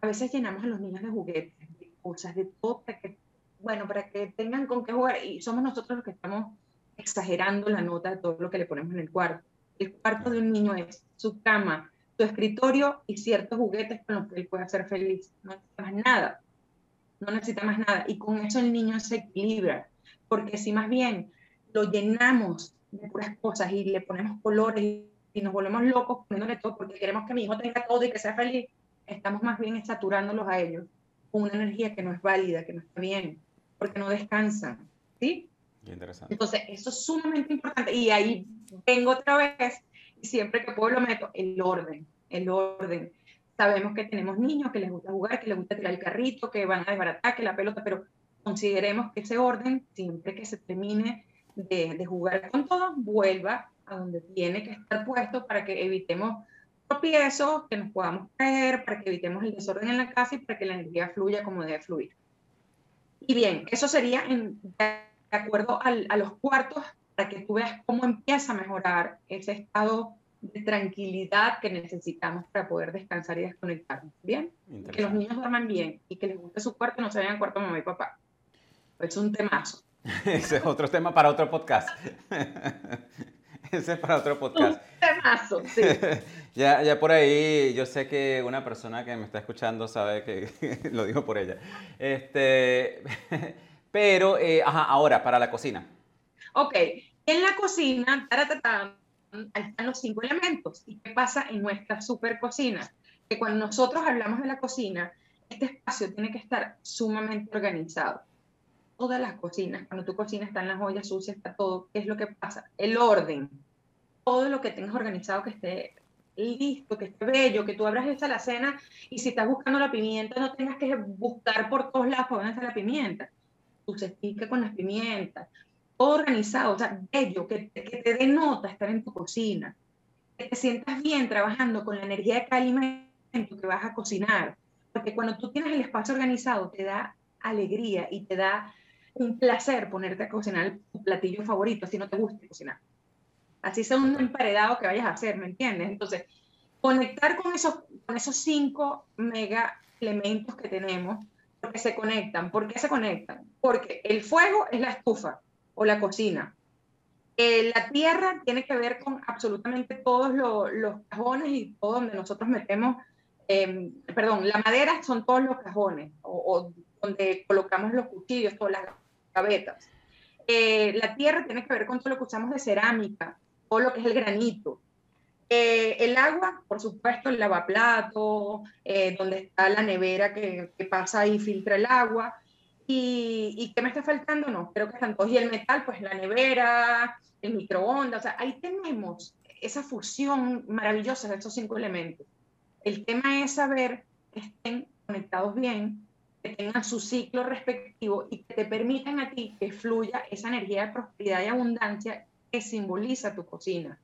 A veces llenamos a los niños de juguetes, de cosas, de todo, para que, bueno, para que tengan con qué jugar. Y somos nosotros los que estamos exagerando la nota de todo lo que le ponemos en el cuarto. El cuarto de un niño es su cama, su escritorio y ciertos juguetes con los que él puede ser feliz. No necesita más nada. No necesita más nada. Y con eso el niño se equilibra. Porque si más bien lo llenamos de puras cosas y le ponemos colores y nos volvemos locos poniéndole todo porque queremos que mi hijo tenga todo y que sea feliz, estamos más bien saturándolos a ellos con una energía que no es válida, que no está bien, porque no descansan. ¿Sí? Interesante. Entonces, eso es sumamente importante. Y ahí vengo otra vez y siempre que puedo lo meto, el orden, el orden. Sabemos que tenemos niños que les gusta jugar, que les gusta tirar el carrito, que van a desbaratar, que la pelota, pero consideremos que ese orden, siempre que se termine de, jugar con todo, vuelva a donde tiene que estar puesto para que evitemos tropiezos, que nos podamos caer, para que evitemos el desorden en la casa y para que la energía fluya como debe fluir. Y bien, eso sería en, de acuerdo a los cuartos para que tú veas cómo empieza a mejorar ese estado de tranquilidad que necesitamos para poder descansar y desconectarnos. Bien, que los niños duerman bien y que les guste su cuarto, no se vayan al cuarto de mamá y papá. Es un temazo. *laughs* Ese es otro tema para otro podcast. *laughs* Ese es para otro podcast. Un temazo, sí. *laughs* ya, ya por ahí, yo sé que una persona que me está escuchando sabe que lo digo por ella. Este, pero, eh, ajá, ahora, para la cocina. Ok, en la cocina, ahí están los cinco elementos. ¿Y qué pasa en nuestra super cocina? Que cuando nosotros hablamos de la cocina, este espacio tiene que estar sumamente organizado todas las cocinas, cuando tú cocinas están las ollas sucias, está todo, ¿qué es lo que pasa? El orden, todo lo que tengas organizado que esté listo, que esté bello, que tú abras esa la cena y si estás buscando la pimienta no tengas que buscar por todos lados dónde está la pimienta. Tú se con las pimientas, todo organizado, o sea, bello, que, que te denota estar en tu cocina, que te sientas bien trabajando con la energía de cada alimento que vas a cocinar, porque cuando tú tienes el espacio organizado te da alegría y te da un placer ponerte a cocinar tu platillo favorito si no te gusta cocinar. Así sea un emparedado que vayas a hacer, ¿me entiendes? Entonces, conectar con esos, con esos cinco mega elementos que tenemos, porque se conectan. ¿Por qué se conectan? Porque el fuego es la estufa o la cocina. Eh, la tierra tiene que ver con absolutamente todos los cajones y todo donde nosotros metemos, em, perdón, la madera son todos los cajones o, o, donde colocamos los cuchillos, todas las gavetas. Eh, la tierra tiene que ver con todo lo que usamos de cerámica, todo lo que es el granito. Eh, el agua, por supuesto, el lavaplato, eh, donde está la nevera que, que, pasa y filtra el agua. Y, ¿Y qué me está faltando? No, creo que están todos. Y el metal, pues la nevera, el microondas, o sea, ahí tenemos esa fusión maravillosa de esos cinco elementos. El tema es saber que estén conectados bien, que tengan su ciclo respectivo y que te permitan a ti que fluya esa energía de prosperidad y abundancia que simboliza tu cocina.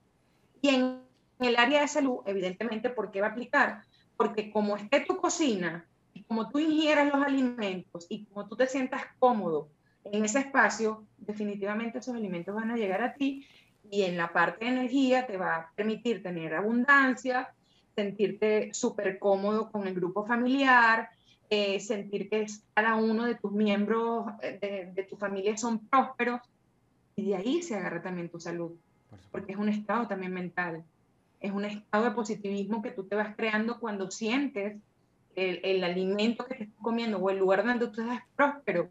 Y en el área de salud, evidentemente, ¿por qué va a aplicar? Porque como esté tu cocina, y como tú ingieras los alimentos y como tú te sientas cómodo en ese espacio, definitivamente esos alimentos van a llegar a ti y en la parte de energía te va a permitir tener abundancia, sentirte súper cómodo con el grupo familiar, eh, sentir que cada uno de tus miembros eh, de, tu familia son prósperos y de ahí se agarra también tu salud. porque es un estado también mental. Es un estado de positivismo que tú te vas creando cuando sientes el, el alimento que te estás comiendo o el lugar donde tú estás próspero.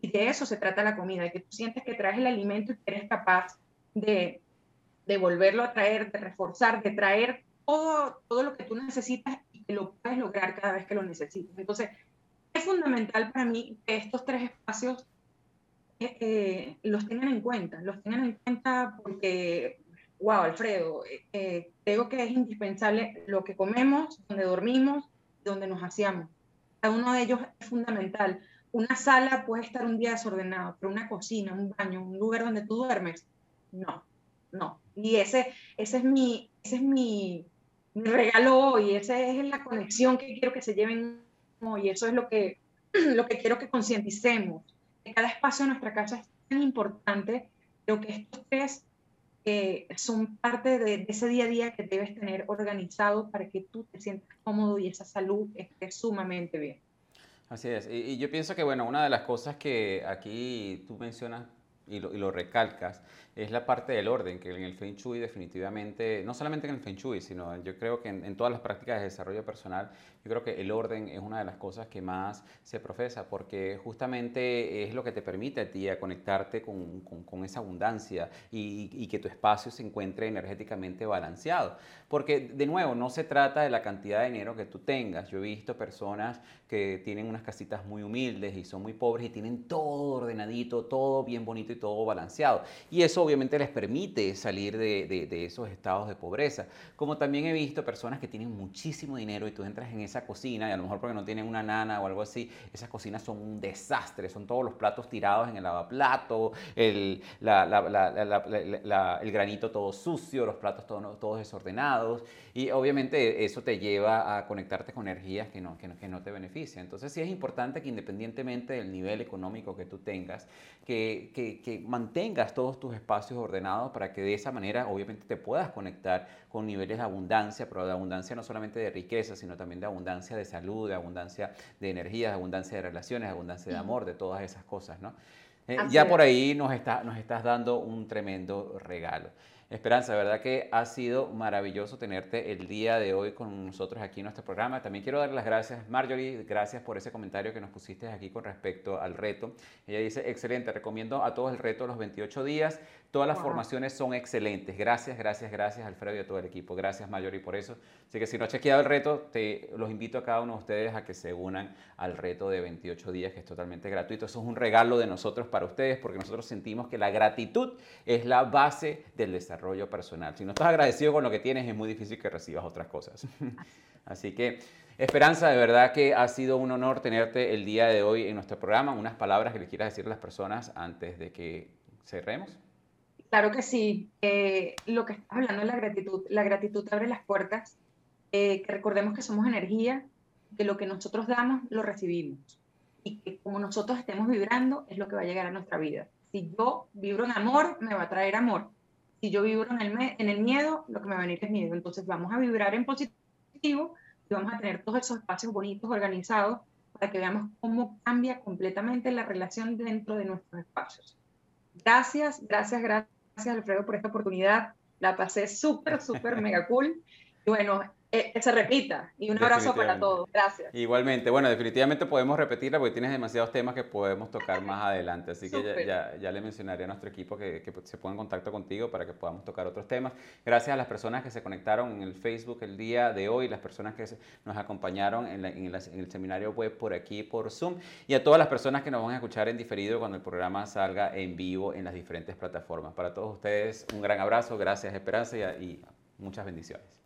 Y de eso se trata la comida, de que tú sientes que traes el alimento y que eres capaz de, de volverlo a traer, de reforzar, de traer todo, todo lo que tú necesitas lo puedes lograr cada vez que lo necesites. Entonces, es fundamental para mí que estos tres espacios eh, eh, los tengan en cuenta, los tengan en cuenta porque, wow, Alfredo, eh, creo que es indispensable lo que comemos, donde dormimos, donde nos hacíamos. Cada uno de ellos es fundamental. Una sala puede estar un día desordenado, pero una cocina, un baño, un lugar donde tú duermes, no, no. Y ese, ese es mi, ese es mi, mi regalo hoy, esa es la conexión que quiero que se lleven hoy, eso es lo que, *clears throat* lo que quiero que concienticemos cada espacio de nuestra casa es tan importante, pero que estos tres eh, son parte de, ese día a día que debes tener organizado para que tú te sientas cómodo y esa salud esté sumamente bien. Así es. Y, yo pienso que, bueno, una de las cosas que aquí tú mencionas y lo, y lo recalcas es la parte del orden, que en el Feng Shui definitivamente, no solamente en el Feng Shui, sino yo creo que en, todas las prácticas de desarrollo personal, yo creo que el orden es una de las cosas que más se profesa, porque justamente es lo que te permite a ti a conectarte con, con, esa abundancia y, y, que tu espacio se encuentre energéticamente balanceado. Porque, de nuevo, no se trata de la cantidad de dinero que tú tengas. Yo he visto personas que tienen unas casitas muy humildes y son muy pobres y tienen todo ordenadito, todo bien bonito y todo balanceado. Y eso obviamente les permite salir de, esos estados de pobreza. Como también he visto personas que tienen muchísimo dinero y tú entras en esa cocina y a lo mejor porque no tienen una nana o algo así, esas cocinas son un desastre, son todos los platos tirados en el lavaplato, el, el granito todo sucio, los platos todos desordenados y obviamente eso te lleva a conectarte con energías que no, que no, que no te benefician. Entonces sí es importante que independientemente del nivel económico que tú tengas, que, que, que mantengas todos tus espacios ordenados para que de esa manera obviamente te puedas conectar con niveles de abundancia, pero de abundancia no solamente de riqueza, sino también de abundancia de salud, de abundancia de energía, de abundancia de relaciones, de abundancia de amor, de todas esas cosas, ¿no? Eh, ya por ahí nos, está, nos estás dando un tremendo regalo. Esperanza, de verdad que ha sido maravilloso tenerte el día de hoy con nosotros aquí en nuestro programa. También quiero dar las gracias, Marjorie, gracias por ese comentario que nos pusiste aquí con respecto al reto. Ella dice, excelente, recomiendo a todos el reto de los 28 días. Todas las formaciones son excelentes. Gracias, gracias, gracias Alfredo y a todo el equipo. Gracias Mayori por eso. Así que si no has chequeado el reto, te los invito a cada uno de ustedes a que se unan al reto de 28 días que es totalmente gratuito. Eso es un regalo de nosotros para ustedes porque nosotros sentimos que la gratitud es la base del desarrollo personal. Si no estás agradecido con lo que tienes, es muy difícil que recibas otras cosas. *laughs* Así que Esperanza, de verdad que ha sido un honor tenerte el día de hoy en nuestro programa. Unas palabras que le quieras decir a las personas antes de que cerremos. Claro que sí. Eh, lo que estás hablando es la gratitud. La gratitud abre las puertas. Eh, que recordemos que somos energía, que lo que nosotros damos lo recibimos. Y que como nosotros estemos vibrando es lo que va a llegar a nuestra vida. Si yo vibro en amor, me va a traer amor. Si yo vibro en en el miedo, lo que me va a venir es miedo. Entonces vamos a vibrar en positivo y vamos a tener todos esos espacios bonitos, organizados, para que veamos cómo cambia completamente la relación dentro de nuestros espacios. Gracias, gracias, gracias gracias Alfredo por esta oportunidad. La pasé súper, súper mega cool. Y bueno, eh, que se repita. Y un abrazo para todos. Gracias. Igualmente. Bueno, definitivamente podemos repetirla porque tienes demasiados temas que podemos tocar más adelante. Así que ya, ya, le mencionaré a nuestro equipo que, que, se ponga en contacto contigo para que podamos tocar otros temas. Gracias a las personas que se conectaron en el Facebook el día de hoy, las personas que nos acompañaron en, en, el seminario web por aquí, por Zoom, y a todas las personas que nos van a escuchar en diferido cuando el programa salga en vivo en las diferentes plataformas. Para todos ustedes, un gran abrazo. Gracias, Esperanza, y muchas bendiciones.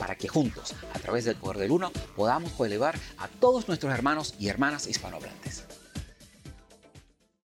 para que juntos, a través del poder del uno, podamos elevar a todos nuestros hermanos y hermanas hispanohablantes.